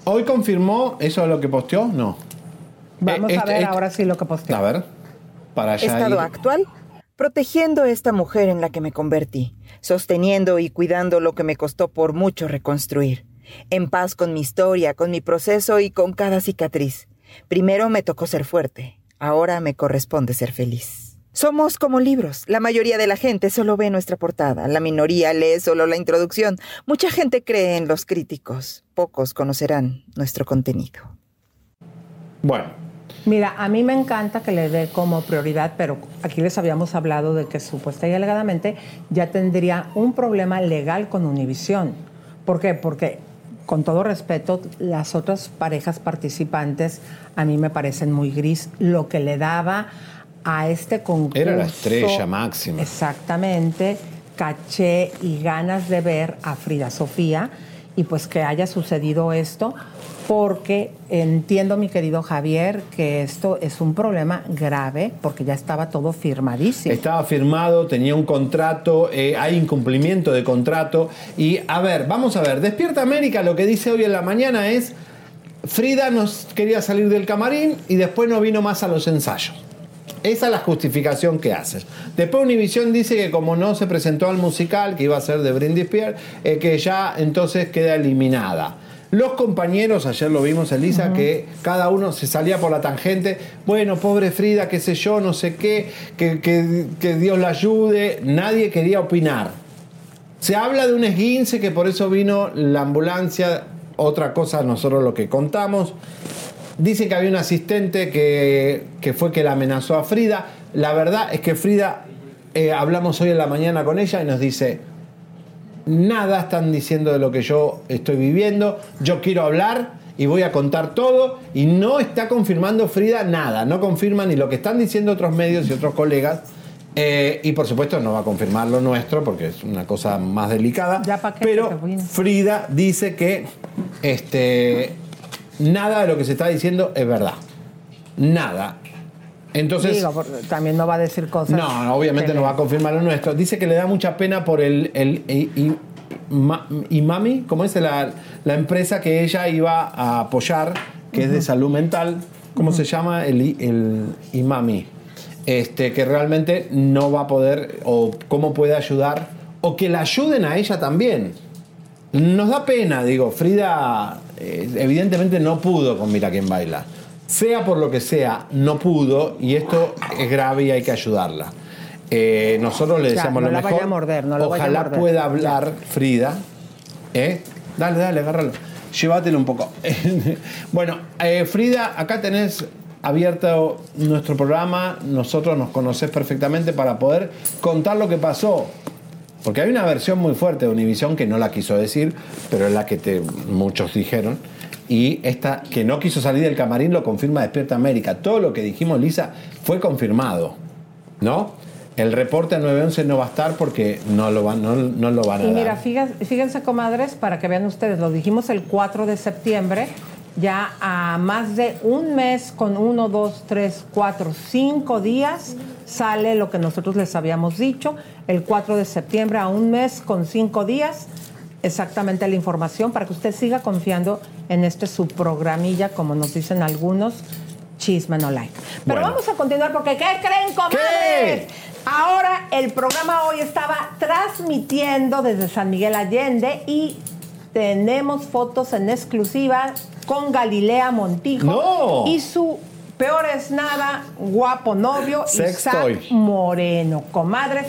Speaker 4: hoy confirmó eso de lo que posteó, no.
Speaker 3: Vamos
Speaker 4: Eh,
Speaker 3: a ver
Speaker 4: este-
Speaker 3: ahora sí lo que posteó.
Speaker 4: A ver, para allá.
Speaker 8: Estado
Speaker 4: ir-
Speaker 8: actual, protegiendo a esta mujer en la que me convertí, sosteniendo y cuidando lo que me costó por mucho reconstruir. En paz con mi historia, con mi proceso y con cada cicatriz. Primero me tocó ser fuerte, ahora me corresponde ser feliz. Somos como libros. La mayoría de la gente solo ve nuestra portada, la minoría lee solo la introducción. Mucha gente cree en los críticos, pocos conocerán nuestro contenido.
Speaker 4: Bueno,
Speaker 3: Mira, a mí me encanta que le dé como prioridad, pero aquí les habíamos hablado de que supuesta y alegadamente ya tendría un problema legal con Univisión. ¿Por qué? Porque, con todo respeto, las otras parejas participantes a mí me parecen muy gris. Lo que le daba a este concurso...
Speaker 4: Era la estrella máxima.
Speaker 3: Exactamente, caché y ganas de ver a Frida Sofía y pues que haya sucedido esto, porque entiendo, mi querido Javier, que esto es un problema grave, porque ya estaba todo firmadísimo.
Speaker 4: Estaba firmado, tenía un contrato, eh, hay incumplimiento de contrato. Y a ver, vamos a ver, Despierta América lo que dice hoy en la mañana es, Frida nos quería salir del camarín y después no vino más a los ensayos. Esa es la justificación que haces. Después Univision dice que como no se presentó al musical, que iba a ser de Brindis Pierre, eh, que ya entonces queda eliminada. Los compañeros, ayer lo vimos Elisa, que cada uno se salía por la tangente, bueno, pobre Frida, qué sé yo, no sé qué, que, que- que Dios la ayude, nadie quería opinar. Se habla de un esguince que por eso vino la ambulancia, otra cosa nosotros lo que contamos. Dice que había un asistente que, que fue que la amenazó a Frida. La verdad es que Frida, eh, hablamos hoy en la mañana con ella y nos dice, nada están diciendo de lo que yo estoy viviendo, yo quiero hablar y voy a contar todo y no está confirmando Frida nada, no confirma ni lo que están diciendo otros medios y otros colegas. eh, y por supuesto no va a confirmar lo nuestro porque es una cosa más delicada. pero Frida dice que este, nada de lo que se está diciendo es verdad. Nada. Entonces,
Speaker 3: Digo, también no va a decir cosas.
Speaker 4: no, obviamente no va a confirmar lo nuestro. Dice que le da mucha pena por el, el, i- i- ma- Imami, como es la, la empresa que ella iba a apoyar, que es de salud mental. ¿Cómo se llama? El, el Imami. Este, que realmente no va a poder, o cómo puede ayudar, o que la ayuden a ella también. Nos da pena, digo, Frida eh, evidentemente no pudo con Mira quién baila. Sea por lo que sea, no pudo y esto es grave y hay que ayudarla. Eh, nosotros le
Speaker 3: Ya,
Speaker 4: deseamos
Speaker 3: no
Speaker 4: lo
Speaker 3: la
Speaker 4: mejor.
Speaker 3: vaya a morder, no la vaya a
Speaker 4: Ojalá
Speaker 3: morder.
Speaker 4: pueda hablar Frida. ¿Eh? Dale, dale, agárralo. Llévatelo un poco. bueno, eh, Frida, acá tenés abierto nuestro programa. Nosotros nos conocés perfectamente para poder contar lo que pasó. Porque hay una versión muy fuerte de Univision que no la quiso decir, pero es la que te, muchos dijeron. Y esta que no quiso salir del camarín lo confirma Despierta América. Todo lo que dijimos, Lisa, fue confirmado. ¿No? El reporte a 911 no va a estar porque no lo van, no, no lo van a
Speaker 3: Y
Speaker 4: dar.
Speaker 3: mira, fíjense, fíjense, comadres, para que vean ustedes, lo dijimos el 4 de septiembre, ya a más de un mes con uno, dos, tres, cuatro, cinco días sale lo que nosotros les habíamos dicho. El 4 de septiembre a un mes con cinco días, exactamente la información para que usted siga confiando en este su programilla, como nos dicen algunos, Chisme No Like. Pero
Speaker 19: Bueno.
Speaker 3: vamos a continuar porque ¿qué creen, comadres? Ahora el programa hoy estaba transmitiendo desde San Miguel Allende y tenemos fotos en exclusiva con Galilea Montijo
Speaker 4: ¡No!
Speaker 3: y su peor es nada guapo novio
Speaker 4: Sextoy.
Speaker 3: Isaac Moreno, comadres.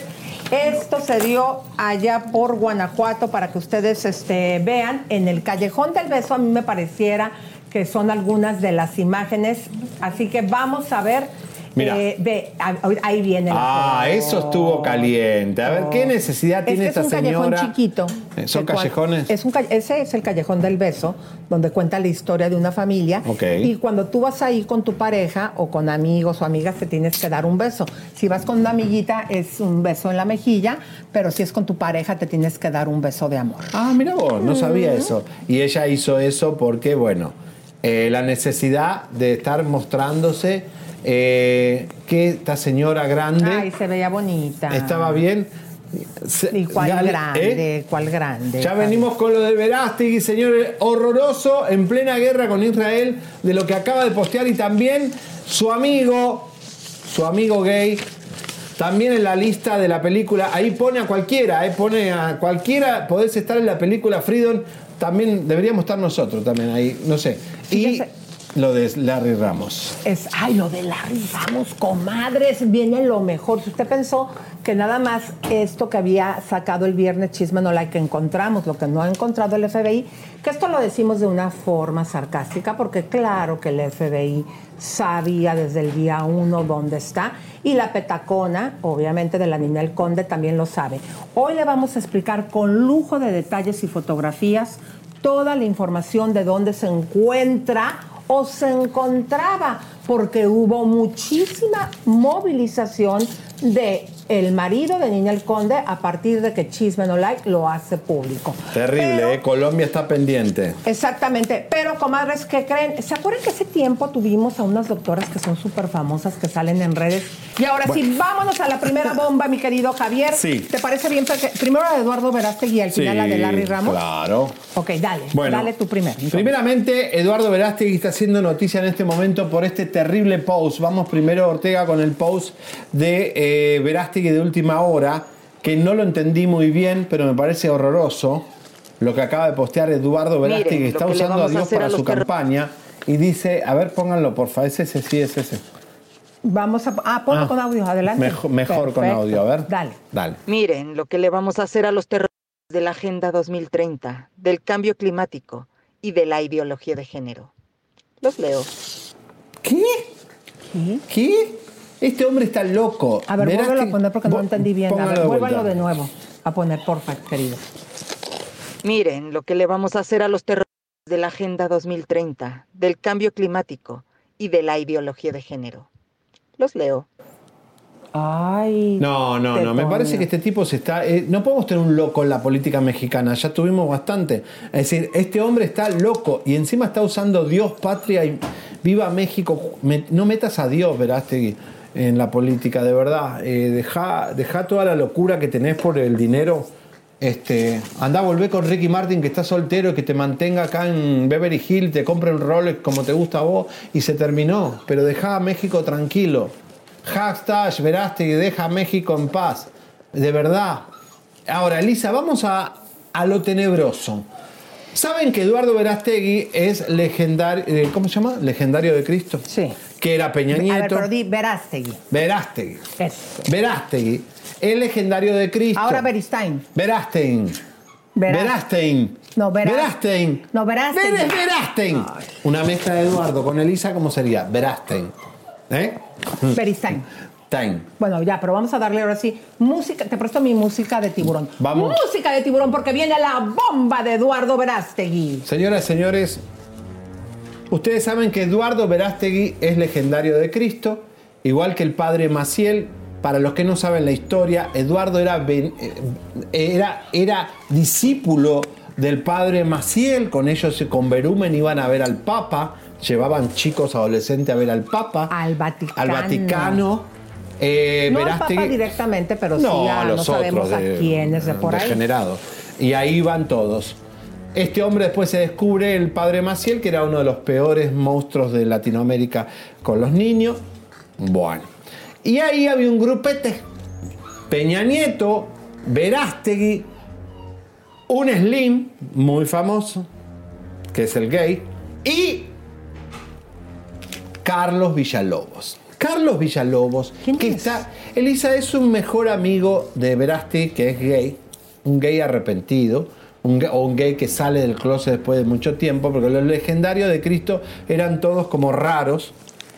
Speaker 3: Esto se dio allá por Guanajuato para que ustedes este, vean en el callejón del beso. A mí me pareciera que son algunas de las imágenes, así que vamos a ver
Speaker 4: Mira.
Speaker 3: Eh, ve, ahí viene la
Speaker 4: Ah, eso estuvo caliente. A ver, ¿qué necesidad
Speaker 3: Es
Speaker 4: tiene
Speaker 3: que
Speaker 4: esta
Speaker 3: es un
Speaker 4: señora?
Speaker 3: callejón chiquito.
Speaker 4: Eh, ¿Son callejones?
Speaker 3: Es un, ese es el callejón del beso, donde cuenta la historia de una familia. Y cuando tú vas ahí con tu pareja o con amigos o amigas, te tienes que dar un beso. Si vas con una amiguita, es un beso en la mejilla, pero si es con tu pareja, te tienes que dar un beso de amor.
Speaker 4: Ah, mira vos, no sabía eso. Y ella hizo eso porque, bueno, eh, la necesidad de estar mostrándose eh, que esta señora grande
Speaker 3: Ay, se veía bonita.
Speaker 4: estaba bien. Se-
Speaker 3: ¿Y cuál
Speaker 4: Gale-
Speaker 3: grande?
Speaker 4: ¿eh?
Speaker 3: ¿Cuál grande?
Speaker 4: Ya venimos con lo de Verástegui, señores, horroroso, en plena guerra con Israel, de lo que acaba de postear y también su amigo, su amigo gay, también en la lista de la película, ahí pone a cualquiera, eh, pone a cualquiera, podés estar en la película Freedom, también deberíamos estar nosotros también ahí, no sé. Y lo de Larry Ramos.
Speaker 3: Es, ay, lo de Larry Ramos, comadres, viene lo mejor. Si usted pensó que nada más esto que había sacado el viernes Chisme No Like que encontramos, lo que no ha encontrado el FBI, que esto lo decimos de una forma sarcástica, porque claro que el FBI sabía desde el día uno dónde está, y la petacona, obviamente de la Ninel Conde, también lo sabe. Hoy le vamos a explicar con lujo de detalles y fotografías toda la información de dónde se encuentra o se encontraba, porque hubo muchísima movilización de el marido de Niña el Conde a partir de que Chisme No Like lo hace público.
Speaker 4: Terrible, ¿eh? Colombia está pendiente.
Speaker 3: Exactamente, pero comadres, ¿qué creen? ¿Se acuerdan que ese tiempo tuvimos a unas doctoras que son súper famosas que salen en redes? Y ahora sí, vámonos a la primera bomba, mi querido Javier.
Speaker 4: Sí.
Speaker 3: ¿Te parece bien? Porque primero la de Eduardo Verástegui y al final la de Larry Ramos.
Speaker 4: Claro.
Speaker 3: Ok, dale,
Speaker 4: Bueno.
Speaker 3: dale tú primero.
Speaker 4: Primeramente, Eduardo Verástegui está haciendo noticia en este momento por este terrible post. Vamos primero, Ortega, con el post de eh, Verástegui de última hora, que no lo entendí muy bien, pero me parece horroroso. Lo que acaba de postear Eduardo está
Speaker 8: que le
Speaker 4: usando a
Speaker 8: vamos a
Speaker 4: Dios
Speaker 8: a
Speaker 4: para su campaña. Y dice, a ver, pónganlo, porfa, es ese, sí, es ese.
Speaker 3: Vamos a. Ah, ponlo
Speaker 4: Ah,
Speaker 3: con audio, adelante.
Speaker 4: Mejor, mejor con audio, a ver.
Speaker 3: Dale.
Speaker 4: Dale.
Speaker 8: Miren lo que le vamos a hacer a los terroristas de la Agenda 2030, del cambio climático y de la ideología de género. Los leo.
Speaker 4: ¿Qué? ¿Qué? Este hombre está loco.
Speaker 3: A ver, vuélvelo a poner porque no entendí bien. A ver,
Speaker 4: de
Speaker 3: vuélvalo de nuevo a poner, porfa, querido.
Speaker 8: Miren lo que le vamos a hacer a los terroristas de la Agenda 2030, del cambio climático y de la ideología de género. Los leo.
Speaker 3: Ay.
Speaker 4: No, no, no. Me parece que este tipo se está. eh, no podemos tener un loco en la política mexicana. Ya tuvimos bastante. Es decir, este hombre está loco y encima está usando Dios, patria y viva México. Me- no metas a Dios, Verástegui, en la política, de verdad. Eh, deja, deja toda la locura que tenés por el dinero. Este, anda, volvé con Ricky Martin que está soltero y que te mantenga acá en Beverly Hills, te compre un Rolex como te gusta a vos y se terminó. Pero deja a México tranquilo. Hashtag Verástegui, deja a México en paz. De verdad. Ahora, Elisa, vamos a, a lo tenebroso. ¿Saben que Eduardo Verástegui es legendario, eh, ¿cómo se llama? Legendario de Cristo.
Speaker 3: Sí.
Speaker 4: Que era Peña
Speaker 3: A ver,
Speaker 4: Nieto.
Speaker 3: pero di Verástegui.
Speaker 4: Verástegui.
Speaker 3: Eso.
Speaker 4: Verástegui. Es legendario de Cristo.
Speaker 3: Ahora Beristain.
Speaker 4: Verástegui.
Speaker 3: Verás-
Speaker 4: Verástegui.
Speaker 3: No,
Speaker 4: Verástegui.
Speaker 3: No, Verástegui.
Speaker 4: Ver- Verástegui. Una mezcla de Eduardo con Elisa, ¿cómo sería? Verástegui. ¿Eh?
Speaker 3: Beristain.
Speaker 4: Time.
Speaker 3: Bueno, ya, pero vamos a darle ahora sí música. Te presto mi música de tiburón.
Speaker 4: Vamos.
Speaker 3: Música de tiburón porque viene la bomba de Eduardo Verástegui.
Speaker 4: Señoras y señores, ustedes saben que Eduardo Verástegui es legendario de Cristo, igual que el padre Maciel. Para los que no saben la historia, Eduardo era, eh, era, era discípulo del padre Maciel, con ellos, con Berumen, iban a ver al Papa, llevaban chicos adolescentes a ver al Papa,
Speaker 3: Al Vaticano.
Speaker 4: al Vaticano. Eh,
Speaker 3: no al Papa directamente, pero sí
Speaker 4: no,
Speaker 3: a,
Speaker 4: los
Speaker 3: no sabemos
Speaker 4: otros
Speaker 3: a quiénes de por ahí.
Speaker 4: degenerados. Y ahí van todos. Este hombre después se descubre el padre Maciel, que era uno de los peores monstruos de Latinoamérica con los niños. Bueno. Y ahí había un grupete. Peña Nieto, Verástegui, un Slim, muy famoso, que es el gay, y Carlos Villalobos. Carlos Villalobos, que está. Elisa es un mejor amigo de Verástegui, que es gay, un gay arrepentido, un gay- o un gay que sale del closet después de mucho tiempo, porque los legendarios de Cristo eran todos como raros,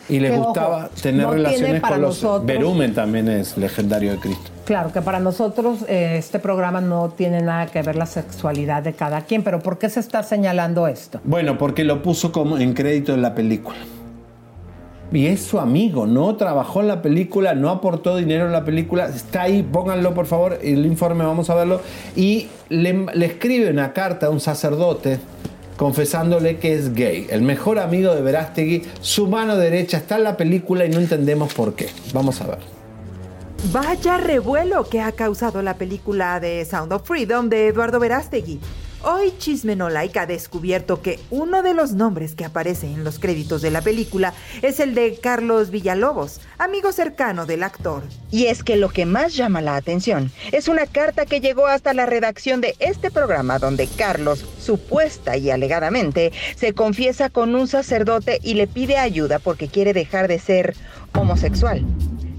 Speaker 4: Y les
Speaker 3: Que, ojo,
Speaker 4: gustaba tener
Speaker 3: no
Speaker 4: relaciones
Speaker 3: para
Speaker 4: con los...
Speaker 3: nosotros-
Speaker 4: Verumen también es legendario de Cristo.
Speaker 3: Claro, que para nosotros eh, este programa no tiene nada que ver la sexualidad de cada quien, pero ¿por qué se está señalando esto?
Speaker 4: Bueno, porque lo puso como en crédito en la película. Y es su amigo, no trabajó en la película, no aportó dinero en la película. Está ahí, pónganlo por favor, el informe, vamos a verlo. Y le, escribe una carta a un sacerdote confesándole que es gay. El mejor amigo de Verástegui, su mano derecha está en la película y no entendemos por qué. Vamos a ver.
Speaker 8: Vaya revuelo que ha causado la película de Sound of Freedom de Eduardo Verástegui. Hoy Chismenolike ha descubierto que uno de los nombres que aparece en los créditos de la película es el de Carlos Villalobos, amigo cercano del actor.
Speaker 19: Y es que lo que más llama la atención es una carta que llegó hasta la redacción de este programa donde Carlos, supuesta y alegadamente, se confiesa con un sacerdote y le pide ayuda porque quiere dejar de ser homosexual.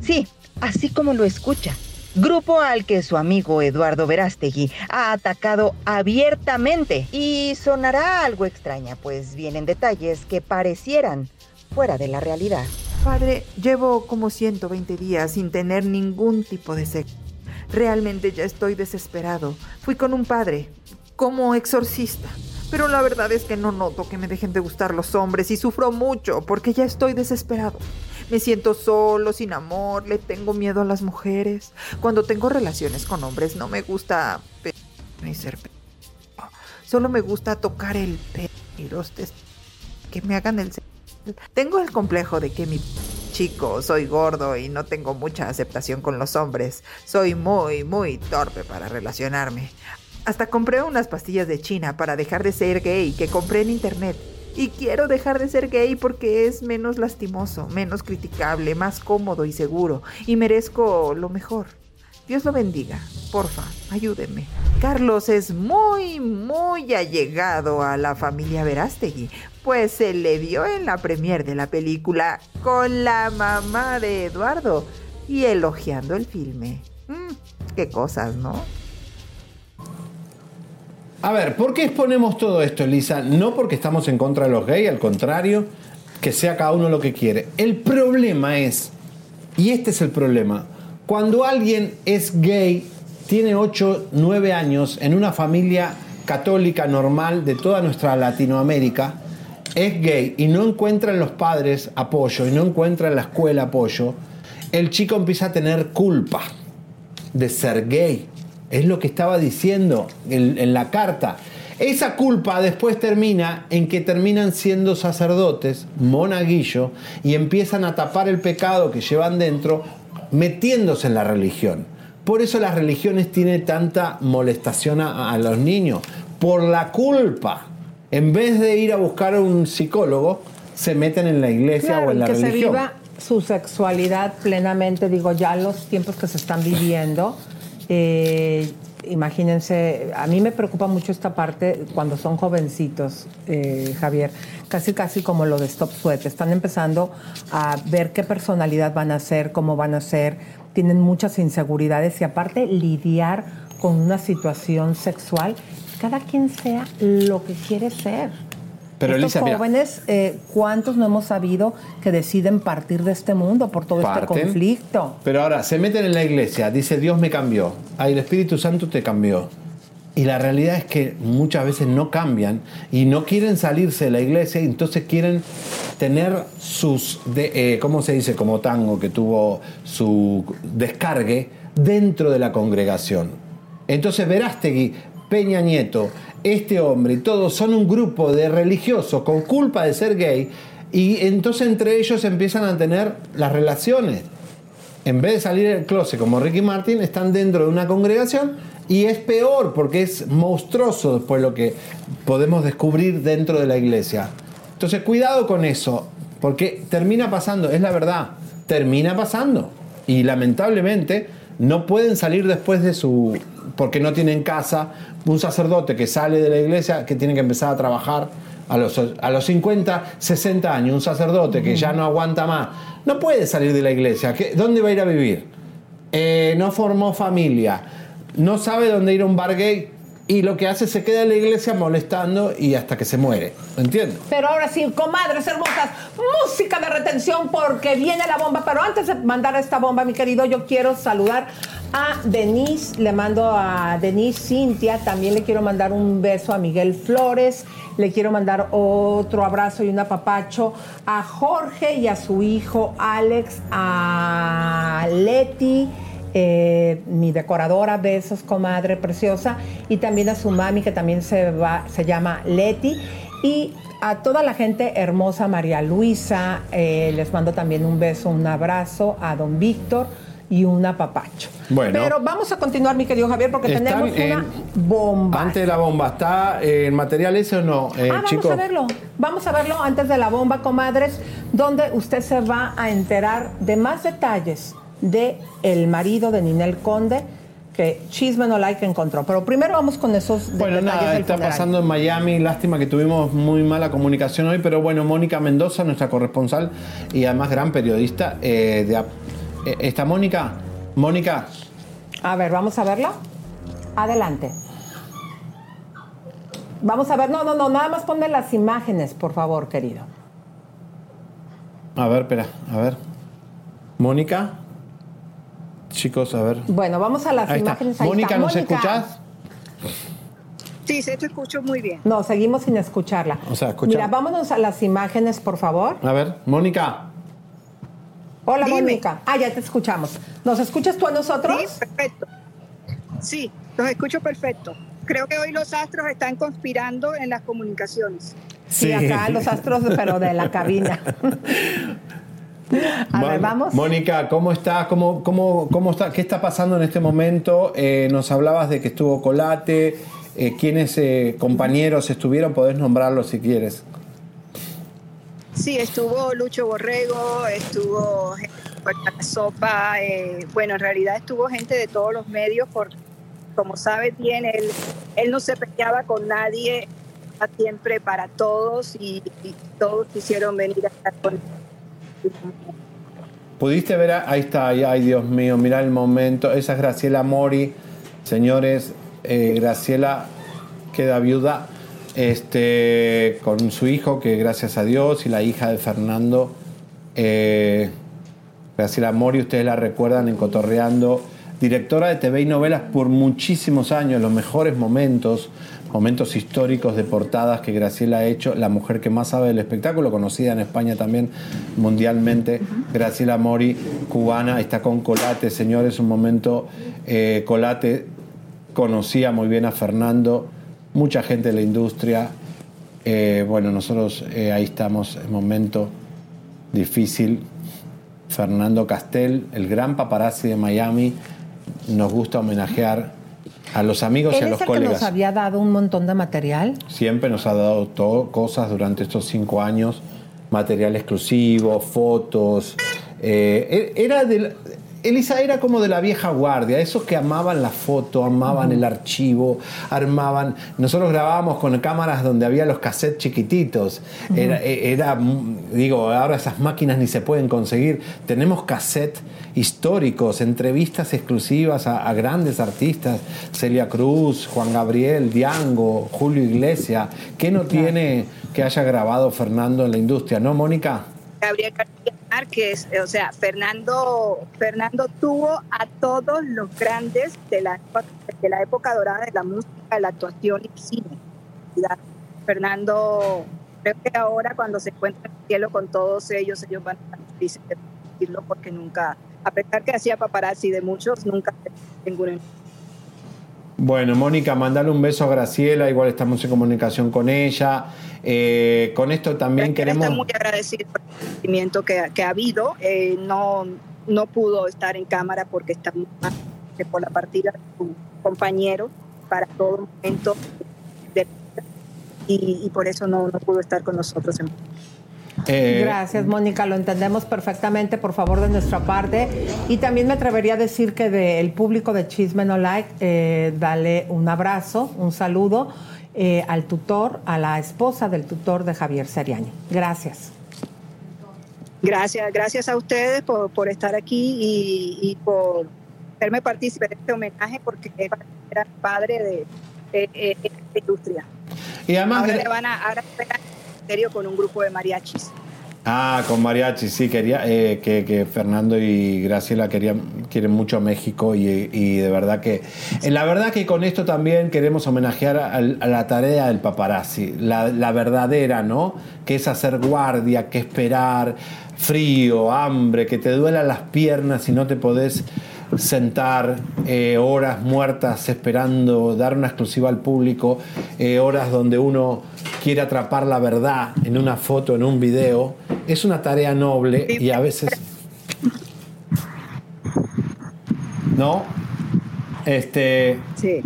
Speaker 19: Sí, así como lo escucha. Grupo al que su amigo Eduardo Verástegui ha atacado abiertamente. Y sonará algo extraña, pues vienen detalles que parecieran fuera de la realidad.
Speaker 8: Padre, llevo como 120 días sin tener ningún tipo de sexo. Realmente ya estoy desesperado. Fui con un padre, como exorcista. Pero la verdad es que no noto que me dejen de gustar los hombres y sufro mucho porque ya estoy desesperado. Me siento solo, sin amor, le tengo miedo a las mujeres. Cuando tengo relaciones con hombres no me gusta pe- ni ser pe- Solo me gusta tocar el pelo y los que me hagan el... Tengo el complejo de que mi chico soy gordo y no tengo mucha aceptación con los hombres. Soy muy, muy torpe para relacionarme. Hasta compré unas pastillas de China para dejar de ser gay que compré en internet. Y quiero dejar de ser gay porque es menos lastimoso, menos criticable, más cómodo y seguro. Y merezco lo mejor. Dios lo bendiga. Porfa, ayúdenme. Carlos es muy, muy allegado a la familia Verástegui, pues se le vio en la premier de la película con la mamá de Eduardo y elogiando el filme. Mm, qué cosas, ¿no?
Speaker 4: A ver, ¿por qué exponemos todo esto, Elisa? No porque estamos en contra de los gays, al contrario, que sea cada uno lo que quiere. El problema es, y este es el problema, cuando alguien es gay, tiene 8, 9 años, en una familia católica normal de toda nuestra Latinoamérica, es gay y no encuentra en los padres apoyo y no encuentra en la escuela apoyo, el chico empieza a tener culpa de ser gay. Es lo que estaba diciendo en, en la carta. Esa culpa después termina en que terminan siendo sacerdotes, monaguillo, y empiezan a tapar el pecado que llevan dentro metiéndose en la religión. Por eso las religiones tienen tanta molestación a, a los niños, por la culpa. En vez de ir a buscar a un psicólogo, se meten en la iglesia
Speaker 3: Claro,
Speaker 4: o en la
Speaker 3: que se
Speaker 4: religión.
Speaker 3: viva su sexualidad plenamente, digo, ya los tiempos que se están viviendo. Imagínense, a mí me preocupa mucho esta parte cuando son jovencitos, eh, Javier, casi casi como lo de Stop Sweat, están empezando a ver qué personalidad van a ser, cómo van a ser, tienen muchas inseguridades y aparte lidiar con una situación sexual, cada quien sea lo que quiere ser.
Speaker 4: Pero,
Speaker 3: Estos
Speaker 4: Elisa, mira.
Speaker 3: jóvenes, eh, ¿cuántos no hemos sabido que deciden partir de este mundo por todo este conflicto?
Speaker 4: Pero ahora se meten en la iglesia, dice Dios me cambió, ay el Espíritu Santo te cambió. Y la realidad es que muchas veces no cambian y no quieren salirse de la iglesia y entonces quieren tener sus, de, eh, ¿cómo se dice? Como tango que tuvo su descargue dentro de la congregación. Entonces Verástegui, Peña Nieto, este hombre y todos son un grupo de religiosos con culpa de ser gay y entonces entre ellos empiezan a tener las relaciones en vez de salir del closet como Ricky Martin, están dentro de una congregación y es peor porque es monstruoso después lo que podemos descubrir dentro de la iglesia. Entonces, cuidado con eso, porque termina pasando, es la verdad, termina pasando. Y lamentablemente no pueden salir después de su... porque no tienen casa. Un sacerdote que sale de la iglesia, que tiene que empezar a trabajar a los, a los 50, 60 años, un sacerdote que ya no aguanta más, no puede salir de la iglesia. ¿Qué- ¿Dónde va a ir a vivir? Eh, no formó familia, no sabe dónde ir a un bar gay. Y lo que hace se queda en la iglesia molestando y hasta que se muere. ¿Entiendes?
Speaker 3: Pero ahora sí, comadres hermosas, música de retención porque viene la bomba. Pero antes de mandar esta bomba, mi querido, yo quiero saludar a Denise. Le mando a Denise Cintia. También le quiero mandar un beso a Miguel Flores. Le quiero mandar otro abrazo y un apapacho a Jorge y a su hijo Alex, a Leti. Eh, mi decoradora, besos, comadre preciosa, y también a su mami, que también se, va, se llama Leti, y a toda la gente hermosa, María Luisa, eh, les mando también un beso, un abrazo, a don Víctor y un apapacho.
Speaker 4: Bueno.
Speaker 3: Pero vamos a continuar, mi querido Javier, porque tenemos una bomba.
Speaker 4: Antes de la bomba, ¿está el material ese o no, eh,
Speaker 3: ah, vamos a verlo. Vamos a verlo antes de la bomba, comadres, donde usted se va a enterar de más detalles de el marido de Ninel Conde que Chisme no like encontró. Pero primero vamos con esos
Speaker 4: Bueno, nada, está
Speaker 3: funeral.
Speaker 4: pasando en Miami. Lástima que tuvimos muy mala comunicación hoy, pero bueno, Mónica Mendoza, nuestra corresponsal y además gran periodista. eh, de, eh, ¿Está Mónica? Mónica,
Speaker 3: A ver, vamos a verla. Adelante. Vamos a ver, no, no, no, nada más ponme las imágenes, por favor, querido.
Speaker 4: a ver, espera, a ver. Mónica. Chicos, a ver.
Speaker 3: Bueno, vamos a las
Speaker 4: Ahí está.
Speaker 3: imágenes. Ahí
Speaker 4: Mónica,
Speaker 3: está.
Speaker 4: ¿nos
Speaker 3: Mónica.
Speaker 4: escuchás?
Speaker 20: Sí, se te escucho muy bien.
Speaker 3: No, seguimos sin escucharla.
Speaker 4: O sea, escucha-
Speaker 3: Mira, vámonos a las imágenes, por favor.
Speaker 4: A ver, Mónica.
Speaker 3: Hola, Mónica. Ah, ya te escuchamos. ¿Nos escuchas tú a nosotros?
Speaker 20: Sí, perfecto. Sí, los escucho perfecto. Creo que hoy los astros están conspirando en las comunicaciones.
Speaker 3: Sí, acá los astros, pero de la cabina. A ver,
Speaker 4: Mon-
Speaker 3: vamos.
Speaker 4: Mónica, ¿cómo estás? ¿Cómo, cómo, cómo está? ¿Qué está pasando en este momento? Eh, nos hablabas de que estuvo Colate. Eh, ¿Quiénes eh, compañeros estuvieron? Podés nombrarlos si quieres.
Speaker 20: Sí, estuvo Lucho Borrego, estuvo gente de Puerta la Sopa, eh, bueno, en realidad estuvo gente de todos los medios, porque como sabes bien, él, él no se peleaba con nadie, siempre para todos y, y todos quisieron venir a estar con él.
Speaker 4: ¿Pudiste ver? a- Ahí está, ay, Dios mío, mira el momento. Esa es Graciela Mori. Señores, eh, Graciela queda viuda este, con su hijo, que gracias a Dios, y la hija de Fernando. Eh, Graciela Mori, ustedes la recuerdan en Cotorreando, directora de TV y novelas por muchísimos años, los mejores momentos, momentos históricos de portadas que Graciela ha hecho, la mujer que más sabe del espectáculo, conocida en España también mundialmente, Graciela Mori, cubana, está con Colate, señores, un momento, eh, Colate conocía muy bien a Fernando, mucha gente de la industria, eh, bueno, nosotros eh, ahí estamos en momento difícil, Fernando Castel, el gran paparazzi de Miami, nos gusta homenajear a los amigos y a los
Speaker 3: el que
Speaker 4: colegas.
Speaker 3: nos había dado un montón de material.
Speaker 4: Siempre nos ha dado todo, cosas durante estos cinco años, material exclusivo, fotos. Eh, era del- Elisa era como de la vieja guardia, esos que amaban la foto, amaban el archivo, armaban. Nosotros grabábamos con cámaras donde había los cassettes chiquititos. Era, era, mm, digo, ahora esas máquinas ni se pueden conseguir. Tenemos cassettes históricos, entrevistas exclusivas a, a grandes artistas, Celia Cruz, Juan Gabriel, Diango, Julio Iglesias. ¿Qué no tiene que haya grabado Fernando en la industria, no, Mónica?
Speaker 20: Gabriel García Márquez, o sea, Fernando, Fernando tuvo a todos los grandes de la, de la época dorada de la música, la actuación y el cine. Fernando, creo que ahora cuando se encuentra en el cielo con todos ellos, ellos van a decirlo porque nunca, a pesar que hacía paparazzi de muchos, nunca ninguno.
Speaker 4: Bueno, Mónica, mandale un beso a Graciela, igual estamos en comunicación con ella. Eh, con esto también queremos...
Speaker 20: Está muy agradecido por el sentimiento que, que ha habido. Eh, no, no pudo estar en cámara porque está que por la partida de su compañero para todo momento de y, y por eso no, no pudo estar con nosotros. En...
Speaker 4: Eh,
Speaker 3: Gracias, Mónica, lo entendemos perfectamente, por favor, de nuestra parte. Y también me atrevería a decir que del público de Chisme No Like, eh, dale un abrazo, un saludo eh, al tutor, a la esposa del tutor de Javier Seriani. Gracias.
Speaker 20: Gracias, gracias a ustedes por, por estar aquí y, y por hacerme partícipe de este homenaje porque era el padre de, eh, en esta industria.
Speaker 4: Y además...
Speaker 20: Ahora le van a, ahora con un grupo de mariachis.
Speaker 4: Ah, con mariachi, sí, quería eh, que, que Fernando y Graciela querían, quieren mucho a México y, de verdad que... eh, La verdad que con esto también queremos homenajear a, la tarea del paparazzi, la, la verdadera, ¿no? Que es hacer guardia, que esperar, frío, hambre, que te duelan las piernas y no te podés sentar eh, horas muertas esperando dar una exclusiva al público, eh, horas donde uno quiere atrapar la verdad en una foto, en un video, es una tarea noble y a veces... ¿No? Este...
Speaker 20: Sí.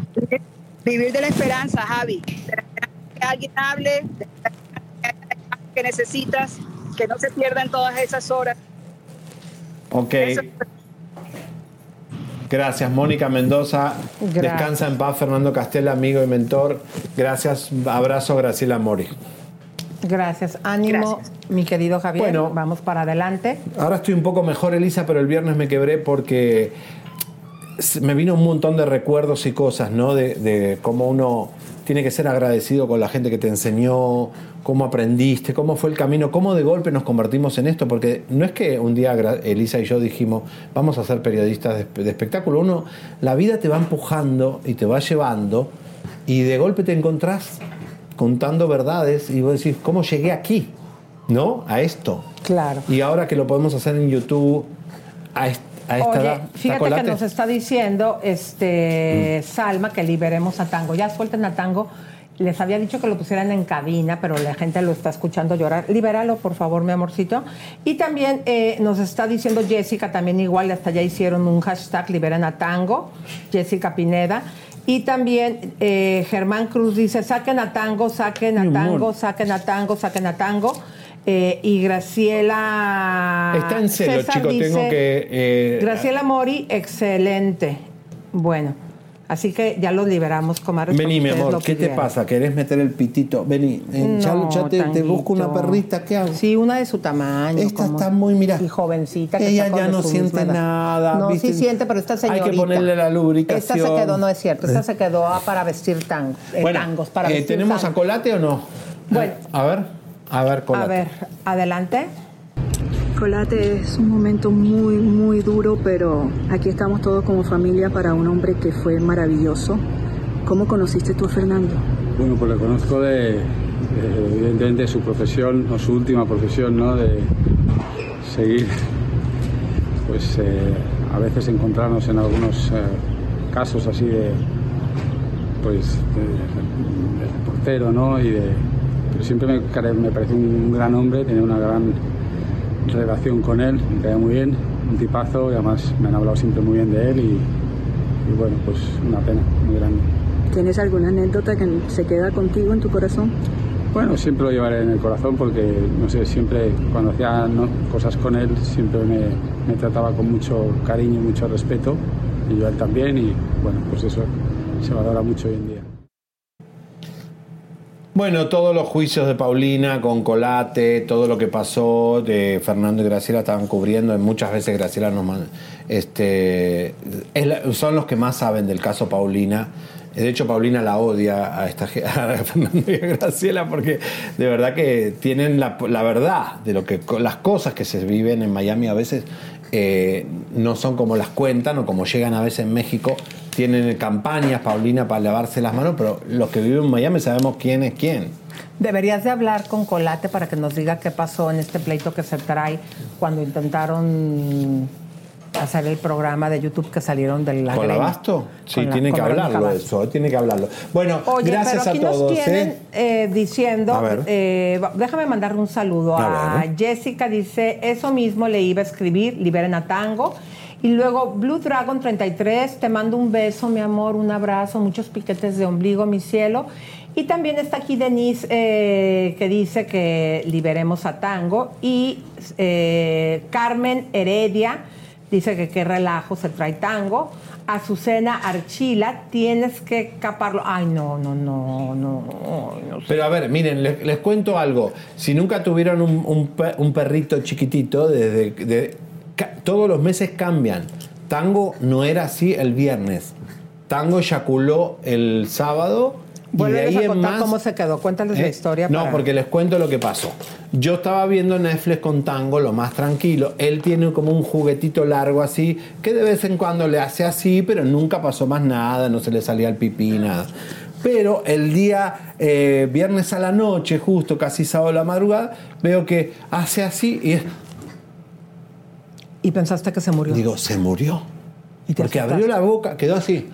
Speaker 20: Vivir de la esperanza, Javi. De la esperanza que alguien hable, de la esperanza que necesitas, que no se pierdan todas esas horas.
Speaker 4: Ok. Gracias, Mónica Mendoza.
Speaker 3: Gracias.
Speaker 4: Descansa en paz, Fernando Castella, amigo y mentor. Gracias. Abrazo, Graciela Mori.
Speaker 3: Gracias. Ánimo, mi querido Javier.
Speaker 4: Bueno.
Speaker 3: vamos para adelante.
Speaker 4: Ahora estoy un poco mejor, Elisa, pero el viernes me quebré porque me vino un montón de recuerdos y cosas, ¿no? De, de cómo uno tiene que ser agradecido con la gente que te enseñó, cómo aprendiste, cómo fue el camino, cómo de golpe nos convertimos en esto, porque no es que un día Elisa y yo dijimos, vamos a ser periodistas de, espectáculo, uno, la vida te va empujando y te va llevando y de golpe te encontrás contando verdades y vos decís, ¿cómo llegué aquí? ¿No? A esto.
Speaker 3: Claro.
Speaker 4: Y ahora que lo podemos hacer en YouTube, a, est- a esta
Speaker 3: Oye,
Speaker 4: edad, ¿está
Speaker 3: fíjate que
Speaker 4: colate?
Speaker 3: nos está diciendo
Speaker 4: Mm.
Speaker 3: este Salma que liberemos a Tango. Ya suelten a Tango. Les había dicho que lo pusieran en cabina, pero la gente lo está escuchando llorar. Libéralo, por favor, mi amorcito. Y también eh, nos está diciendo Jessica, también igual, hasta ya hicieron un hashtag Liberen a Tango, Jessica Pineda. Y también eh, Germán Cruz dice, saquen a Tango, saquen a. Tango, saquen a Tango, saquen a Tango. Eh, y Graciela...
Speaker 4: Está en celo,
Speaker 3: César
Speaker 4: chicos, tengo
Speaker 3: dice,
Speaker 4: que... eh,
Speaker 3: Graciela Mori, excelente. Bueno, así que ya los liberamos, comadres.
Speaker 4: Vení, mi amor, ¿qué te pasa? ¿Querés meter el pitito? Vení, eh, ya,
Speaker 3: No,
Speaker 4: ya te, te busco una perrita, ¿qué hago?
Speaker 3: Sí, una de su tamaño.
Speaker 4: Esta está muy, mira.
Speaker 3: Y jovencita. que
Speaker 4: Ella ya no siente
Speaker 3: misma
Speaker 4: nada,
Speaker 3: No,
Speaker 4: ¿viste?
Speaker 3: sí siente, pero esta
Speaker 4: Hay que
Speaker 3: señorita.
Speaker 4: ponerle la lubricación.
Speaker 3: Esta se quedó, no es cierto. Esta se quedó ah, para vestir tango, eh,
Speaker 4: Bueno,
Speaker 3: tangos. Para
Speaker 4: eh,
Speaker 3: vestir
Speaker 4: ¿tenemos a
Speaker 3: tangos.
Speaker 4: Colate o no?
Speaker 3: Bueno.
Speaker 4: A ver, a ver, Colate.
Speaker 3: A ver, adelante.
Speaker 21: Colate es un momento muy, muy duro, pero aquí estamos todos como familia para un hombre que fue maravilloso. ¿Cómo conociste tú a Fernando?
Speaker 22: Bueno, pues le conozco de, de, evidentemente, de su profesión, o su última profesión, ¿no? De seguir, pues eh, a veces encontrarnos en algunos eh, casos así de, pues, de, de reportero, ¿no? Y de, pero siempre me, me pareció un gran hombre, tenía una gran relación con él, me caía muy bien, un tipazo y además me han hablado siempre muy bien de él y, y bueno, pues una pena muy grande.
Speaker 21: ¿Tienes alguna anécdota que se queda contigo en tu corazón?
Speaker 22: Bueno, siempre lo llevaré en el corazón porque, no sé, siempre cuando hacía ¿no? cosas con él, siempre me, me trataba con mucho cariño y mucho respeto, y yo a él también, y bueno, pues eso se valora mucho hoy en día.
Speaker 4: Bueno, todos los juicios de Paulina con Colate, todo lo que pasó de Fernando y Graciela estaban cubriendo. Muchas veces Graciela nos este, son los que más saben del caso Paulina. De hecho, Paulina la odia a, esta, Fernando y a Graciela porque de verdad que tienen la, la verdad de lo que las cosas que se viven en Miami a veces no son como las cuentan o como llegan a veces en México. Tienen campañas, Paulina, para lavarse las manos, pero los que viven en Miami sabemos quién es quién.
Speaker 3: Deberías de hablar con Colate para que nos diga qué pasó en este pleito que se trae cuando intentaron hacer el programa de YouTube que salieron del la
Speaker 4: ¿Con. Abasto? Sí,
Speaker 3: la-
Speaker 4: tiene que hablarlo eso, tiene que hablarlo. Bueno,
Speaker 3: Oye,
Speaker 4: gracias
Speaker 3: pero aquí
Speaker 4: a todos.
Speaker 3: nos tienen
Speaker 4: ¿eh?
Speaker 3: eh, diciendo,
Speaker 4: A
Speaker 3: eh, déjame mandarle un saludo
Speaker 4: A
Speaker 3: a. Jessica, dice, eso mismo le iba a escribir, liberen a Tango. Y luego Blue Dragon 33, te mando un beso, mi amor, un abrazo, muchos piquetes de ombligo, mi cielo. Y también está aquí Denise eh, que dice que liberemos a Tango. Y eh, Carmen Heredia dice que qué relajo se trae Tango. Azucena Archila, tienes que caparlo. Ay, no, no, no, no. no
Speaker 4: Pero a ver, miren, les, cuento algo. Si nunca tuvieron un, un un perrito chiquitito, desde de- todos los meses cambian. Tango no era así el viernes. Tango eyaculó el sábado.
Speaker 3: Vuelves a contar
Speaker 4: más-
Speaker 3: cómo se quedó. Cuéntales la
Speaker 4: ¿Eh?
Speaker 3: historia.
Speaker 4: No,
Speaker 3: para-
Speaker 4: porque les cuento lo que pasó. Yo estaba viendo Netflix con Tango, lo más tranquilo. Él tiene como un juguetito largo así, que de vez en cuando le hace así, pero nunca pasó más nada, no se le salía el pipí, nada. Pero el día eh, viernes a la noche, justo casi sábado a la madrugada, veo que hace así y es-
Speaker 3: Y pensaste que se murió.
Speaker 4: digo, se murió.
Speaker 3: ¿Y te
Speaker 4: Porque abrió la boca, quedó así.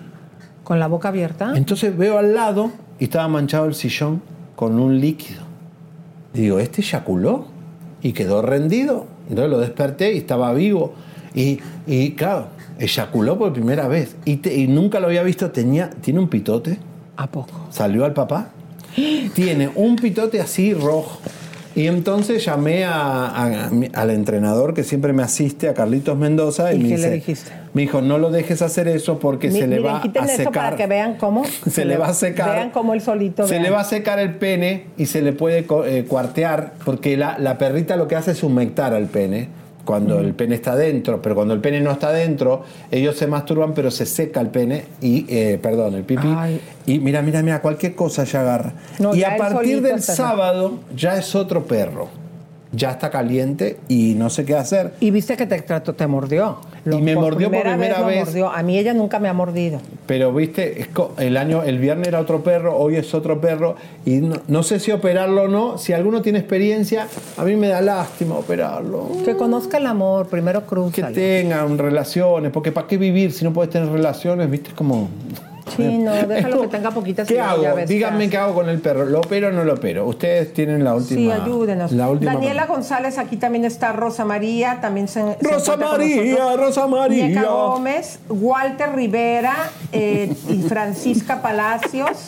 Speaker 3: Con la boca abierta.
Speaker 4: Entonces veo al lado y estaba manchado el sillón con un líquido. Y digo, ¿este eyaculó? Y quedó rendido. Entonces lo desperté y estaba vivo. Y, y claro, eyaculó por primera vez. Y, te- y nunca lo había visto. Tenía, ¿Tiene un pitote?
Speaker 3: ¿A poco?
Speaker 4: ¿Salió al papá? Tiene un pitote así rojo. Y entonces llamé a- a- al entrenador que siempre me asiste, a Carlitos Mendoza, y,
Speaker 3: ¿Y
Speaker 4: me dice,
Speaker 3: le dijiste?
Speaker 4: me dijo, no lo dejes hacer eso porque
Speaker 3: Mi-
Speaker 4: se le
Speaker 3: miren,
Speaker 4: va
Speaker 3: quiten
Speaker 4: a
Speaker 3: eso
Speaker 4: secar.
Speaker 3: para que vean cómo.
Speaker 4: Se le va a secar.
Speaker 3: Vean cómo el solito.
Speaker 4: Se
Speaker 3: vean.
Speaker 4: le va a secar el pene y se le puede eh, cuartear, porque la, la perrita lo que hace es humectar al pene cuando el pene está dentro, pero cuando el pene no está dentro, ellos se masturban, pero se seca el pene y, eh, perdón, el pipí. Y mira, mira, mira, cualquier cosa ya agarra.
Speaker 3: No,
Speaker 4: y
Speaker 3: ya
Speaker 4: a partir del sábado ya es otro perro. Ya está caliente y no sé qué hacer.
Speaker 3: Y viste que te te mordió.
Speaker 4: Y me mordió por primera vez.
Speaker 3: mordió. A mí ella nunca me ha mordido.
Speaker 4: Pero viste, el año, el viernes era otro perro, hoy es otro perro, y no, no sé si operarlo o no. Si alguno tiene experiencia, a mí me da lástima operarlo.
Speaker 3: Que conozca el amor, primero cruza.
Speaker 4: Que tengan relaciones, porque ¿para qué vivir si no puedes tener relaciones? ¿Viste? Es como.
Speaker 3: Sí, no, déjalo que tenga poquitas
Speaker 4: ¿Qué hago? Díganme qué hago con el perro. ¿Lo opero o no lo opero? Ustedes tienen la última.
Speaker 3: Sí, ayúdenos.
Speaker 4: La última
Speaker 3: Daniela González, aquí también está Rosa María, también se. se
Speaker 4: Rosa
Speaker 3: con
Speaker 4: María. Rosa María.
Speaker 3: Ñeca Gómez, Walter Rivera eh, y Francisca Palacios.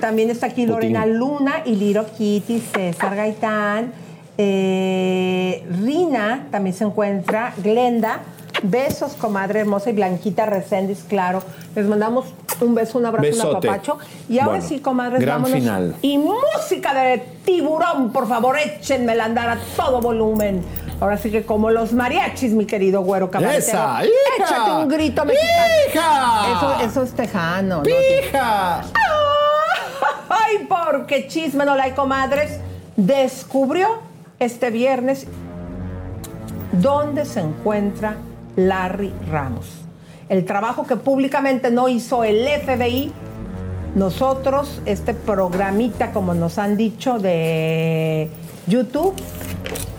Speaker 3: También está aquí Lorena Luna y Liro Kitty, César Gaitán. eh, Rina también se encuentra. Glenda. Besos, comadre hermosa y Blanquita Recendis, claro. Les mandamos un beso, un abrazo, un
Speaker 4: Besote.
Speaker 3: apapacho. Y ahora
Speaker 4: Bueno,
Speaker 3: sí, comadres,
Speaker 4: gran
Speaker 3: vámonos.
Speaker 4: final.
Speaker 3: Y música de tiburón, por favor, échenmela andar a todo volumen. Ahora sí que como los mariachis, mi querido güero cabaretero.
Speaker 4: ¡Esa, hija!
Speaker 3: Échate un grito mexicano.
Speaker 4: ¡Hija!
Speaker 3: Eso, eso es tejano. ¿no?
Speaker 4: ¡Hija!
Speaker 3: Ay, porque chisme no la hay, comadres. Descubrió este viernes dónde se encuentra Larry Ramos. El trabajo que públicamente no hizo el FBI, nosotros, este programita, como nos han dicho, de YouTube,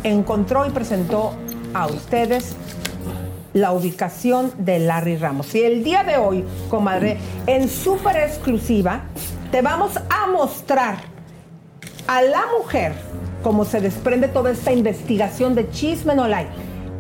Speaker 3: encontró y presentó a ustedes la ubicación de Larry Ramos. Y el día de hoy, comadre, en súper exclusiva, te vamos a mostrar a la mujer, como se desprende toda esta investigación de Chisme No Like,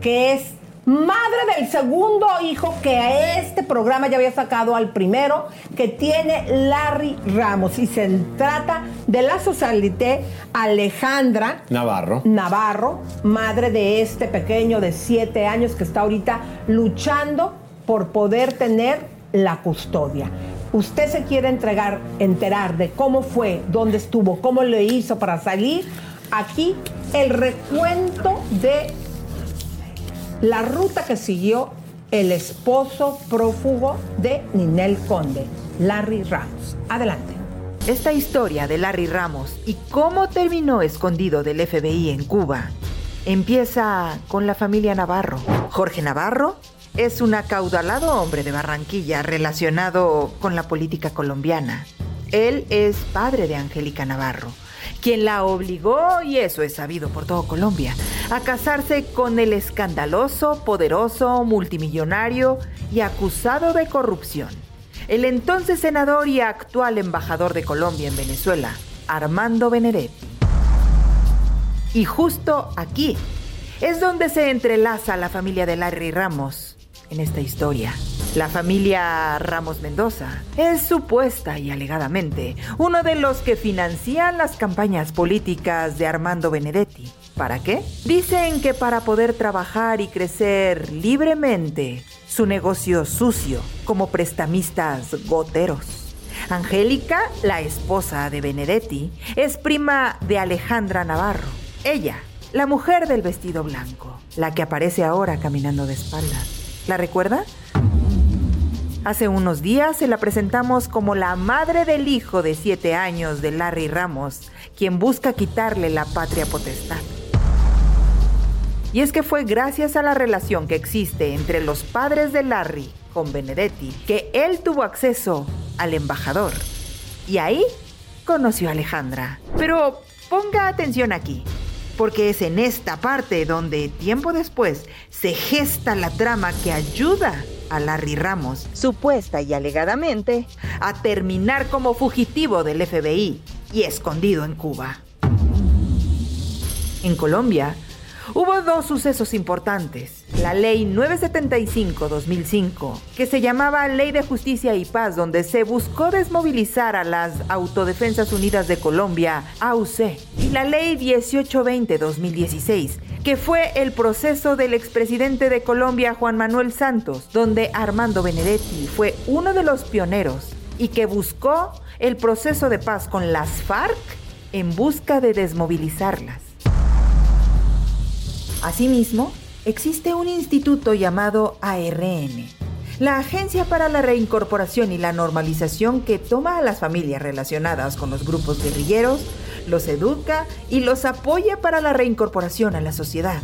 Speaker 3: que es madre del segundo hijo que a este programa ya había sacado al primero, que tiene Larry Ramos. Y se trata de la socialité Alejandra
Speaker 4: Navarro.
Speaker 3: Navarro, madre de este pequeño de siete años que está ahorita luchando por poder tener la custodia. Usted se quiere entregar, enterar de cómo fue, dónde estuvo, cómo le hizo para salir. Aquí el recuento de la ruta que siguió el esposo prófugo de Ninel Conde, Larry Ramos. Adelante.
Speaker 8: Esta historia de Larry Ramos y cómo terminó escondido del FBI en Cuba empieza con la familia Navarro. Jorge Navarro es un acaudalado hombre de Barranquilla relacionado con la política colombiana. Él es padre de Angélica Navarro, quien la obligó, y eso es sabido por todo Colombia, a casarse con el escandaloso, poderoso, multimillonario y acusado de corrupción. El entonces senador y actual embajador de Colombia en Venezuela, Armando Benedetti. Y justo aquí es donde se entrelaza la familia de Larry Ramos en esta historia. La familia Ramos Mendoza es supuesta y alegadamente uno de los que financian las campañas políticas de Armando Benedetti. ¿Para qué? Dicen que para poder trabajar y crecer libremente su negocio sucio como prestamistas goteros. Angélica, la esposa de Benedetti, es prima de Alejandra Navarro. Ella, la mujer del vestido blanco, la que aparece ahora caminando de espaldas. ¿La recuerda? Hace unos días se la presentamos como la madre del hijo de siete años de Larry Ramos, quien busca quitarle la patria potestad. Y es que fue gracias a la relación que existe entre los padres de Larry con Benedetti que él tuvo acceso al embajador. Y ahí conoció a Alejandra. Pero ponga atención aquí, porque es en esta parte donde tiempo después se gesta la trama que ayuda a Larry Ramos, supuesta y alegadamente, a terminar como fugitivo del FBI y escondido en Cuba. En Colombia, hubo dos sucesos importantes. La ley 975-2005, que se llamaba Ley de Justicia y Paz, donde se buscó desmovilizar a las Autodefensas Unidas de Colombia, AUC, y la ley 1820-2016, que fue el proceso del expresidente de Colombia, Juan Manuel Santos, donde Armando Benedetti fue uno de los pioneros y que buscó el proceso de paz con las FARC en busca de desmovilizarlas. Asimismo, existe un instituto llamado ARN, la Agencia para la Reincorporación y la Normalización que toma a las familias relacionadas con los grupos guerrilleros, los educa y los apoya para la reincorporación a la sociedad.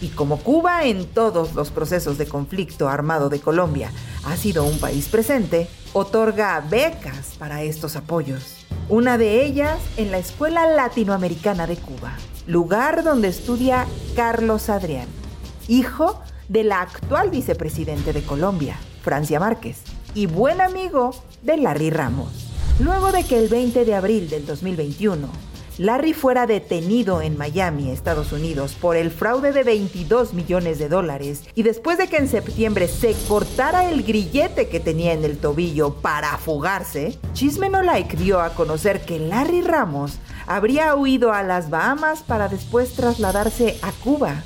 Speaker 8: Y como Cuba en todos los procesos de conflicto armado de Colombia ha sido un país presente, otorga becas para estos apoyos. Una de ellas en la Escuela Latinoamericana de Cuba, lugar donde estudia Carlos Adrián, hijo de la actual vicepresidente de Colombia, Francia Márquez, y buen amigo de Larry Ramos. Luego de que el 20 de abril del 2021, Larry fuera detenido en Miami, Estados Unidos, por el fraude de 22 millones de dólares y después de que en septiembre se cortara el grillete que tenía en el tobillo para fugarse, Chisme No Like dio a conocer que Larry Ramos habría huido a las Bahamas para después trasladarse a Cuba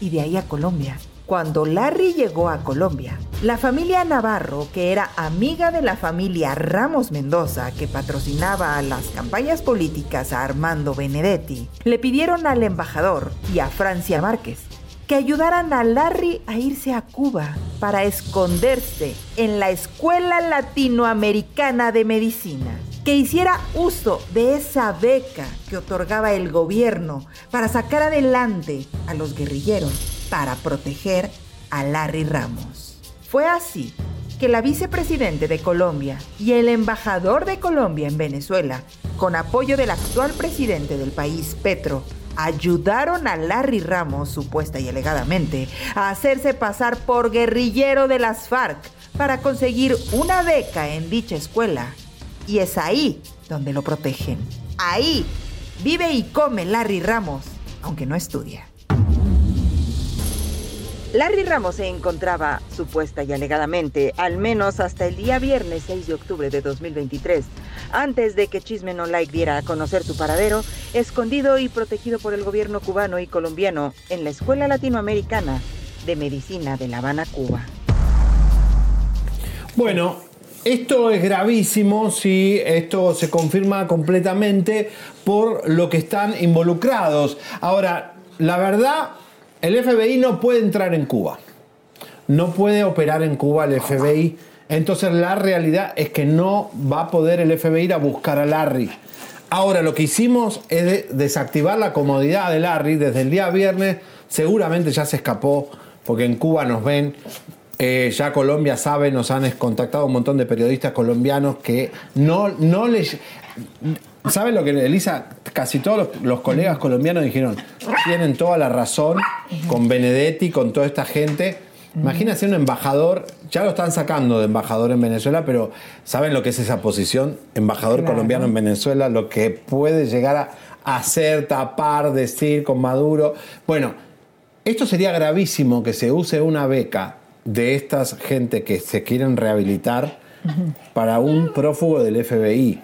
Speaker 8: y de ahí a Colombia. Cuando Larry llegó a Colombia, la familia Navarro, que era amiga de la familia Ramos Mendoza, que patrocinaba las campañas políticas a Armando Benedetti, le pidieron al embajador y a Francia Márquez que ayudaran a Larry a irse a Cuba para esconderse en la Escuela Latinoamericana de Medicina, que hiciera uso de esa beca que otorgaba el gobierno para sacar adelante a los guerrilleros para proteger a Larry Ramos. Fue así que la vicepresidente de Colombia y el embajador de Colombia en Venezuela, con apoyo del actual presidente del país, Petro, ayudaron a Larry Ramos, supuesta y alegadamente, a hacerse pasar por guerrillero de las FARC para conseguir una beca en dicha escuela. Y es ahí donde lo protegen. Ahí vive y come Larry Ramos, aunque no estudia. Larry Ramos se encontraba, supuesta y alegadamente, al menos hasta el día viernes 6 de octubre de 2023, antes de que Chisme No Like diera a conocer su paradero, escondido y protegido por el gobierno cubano y colombiano en la Escuela Latinoamericana de Medicina de La Habana, Cuba.
Speaker 4: Bueno, esto es gravísimo si esto se confirma completamente por lo que están involucrados. Ahora, la verdad, el FBI no puede entrar en Cuba. No puede operar en Cuba el FBI. Entonces la realidad es que no va a poder el FBI ir a buscar a Larry. Ahora lo que hicimos es de- desactivar la comodidad de Larry desde el día viernes. Seguramente ya se escapó porque en Cuba nos ven. Eh, ya Colombia sabe, nos han contactado un montón de periodistas colombianos que no, no les... ¿Saben lo que, Elisa? Casi todos los, los colegas colombianos dijeron, tienen toda la razón con Benedetti, con toda esta gente. Imagínense un embajador, ya lo están sacando de embajador en Venezuela, pero ¿saben lo que es esa posición? Embajador
Speaker 3: Claro.
Speaker 4: colombiano en Venezuela, lo que puede llegar a hacer, tapar, decir con Maduro. Bueno, esto sería gravísimo que se use una beca de estas gente que se quieren rehabilitar para un prófugo del FBI.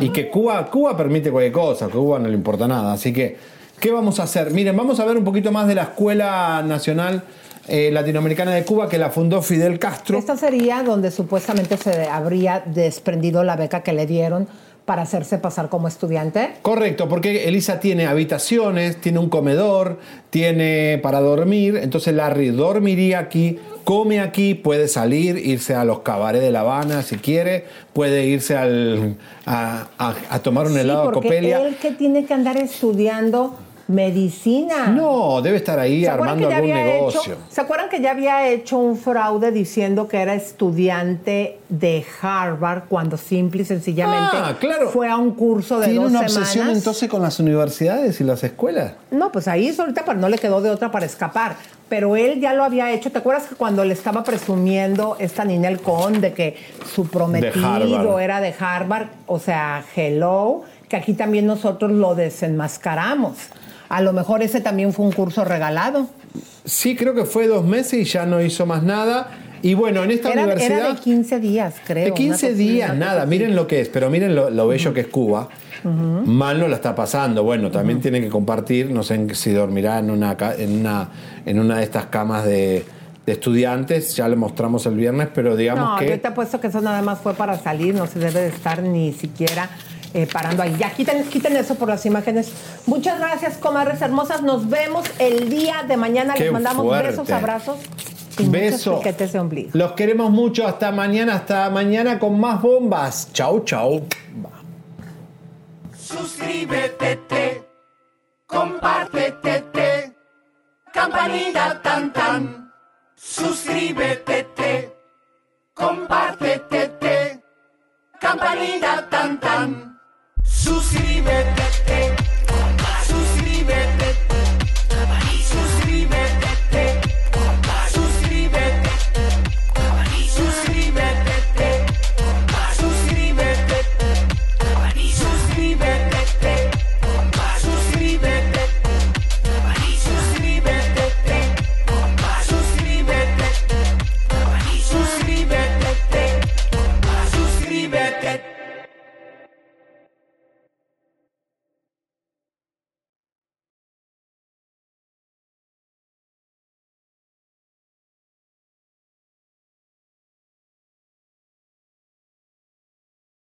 Speaker 4: Y que Cuba, Cuba permite cualquier cosa, Cuba no le importa nada. Así que, ¿qué vamos a hacer? Miren, vamos a ver un poquito más de la Escuela Nacional eh, Latinoamericana de Cuba que la fundó Fidel Castro.
Speaker 3: Esta sería donde supuestamente se habría desprendido la beca que le dieron para hacerse pasar como estudiante.
Speaker 4: Correcto, porque Elisa tiene habitaciones, tiene un comedor, tiene para dormir, entonces Larry dormiría aquí come aquí, puede salir, irse a los cabarets de La Habana si quiere, puede irse al, a, a- a tomar un
Speaker 3: Sí,
Speaker 4: helado a
Speaker 3: porque
Speaker 4: Copelia.
Speaker 3: él que tiene que andar estudiando medicina.
Speaker 4: No, debe estar ahí
Speaker 3: ¿Se acuerdan
Speaker 4: armando algún negocio.
Speaker 3: hecho- ¿Se acuerdan que ya había hecho un fraude diciendo que era estudiante de Harvard cuando simple y sencillamente
Speaker 4: Ah, claro.
Speaker 3: fue a un curso de
Speaker 4: Tiene
Speaker 3: dos
Speaker 4: una obsesión entonces con las universidades y las escuelas.
Speaker 3: No, pues ahí solita, pero no le quedó de otra para escapar. Pero él ya lo había hecho. ¿Te acuerdas que cuando le estaba presumiendo esta Ninel Conde que su prometido era de Harvard? O sea, hello, que aquí también nosotros lo desenmascaramos. A lo mejor ese también fue un curso regalado.
Speaker 4: Sí, creo que fue dos meses y ya no hizo más nada. Y bueno, en esta
Speaker 3: Era,
Speaker 4: universidad...
Speaker 3: era de 15 días, creo.
Speaker 4: de
Speaker 3: una
Speaker 4: 15
Speaker 3: cosa-
Speaker 4: días, nada. Miren lo que es, pero miren lo, lo bello que es Cuba.
Speaker 3: Ujú.
Speaker 4: Mal no la está pasando. Bueno, también tiene que compartir, no sé si dormirá en una, en una, en una de estas camas de, de estudiantes. Ya le mostramos el viernes, pero digamos
Speaker 3: No,
Speaker 4: que...
Speaker 3: yo te apuesto que eso nada más fue para salir, no se debe de estar ni siquiera eh, parando ahí. Ya quiten, quiten eso por las imágenes. Muchas gracias, comadres hermosas. Nos vemos el día de mañana.
Speaker 4: Qué
Speaker 3: Les mandamos
Speaker 4: fuerte.
Speaker 3: besos, abrazos y
Speaker 4: Beso.
Speaker 3: muchos piquetes de ombligo.
Speaker 4: Los queremos mucho. Hasta mañana, hasta mañana con más bombas. Chau, chau.
Speaker 23: Suscríbete, te, compártete, te, campanita tan tan. Suscríbete, te, compártete, te, campanita tan tan. Suscríbete, te, suscríbete,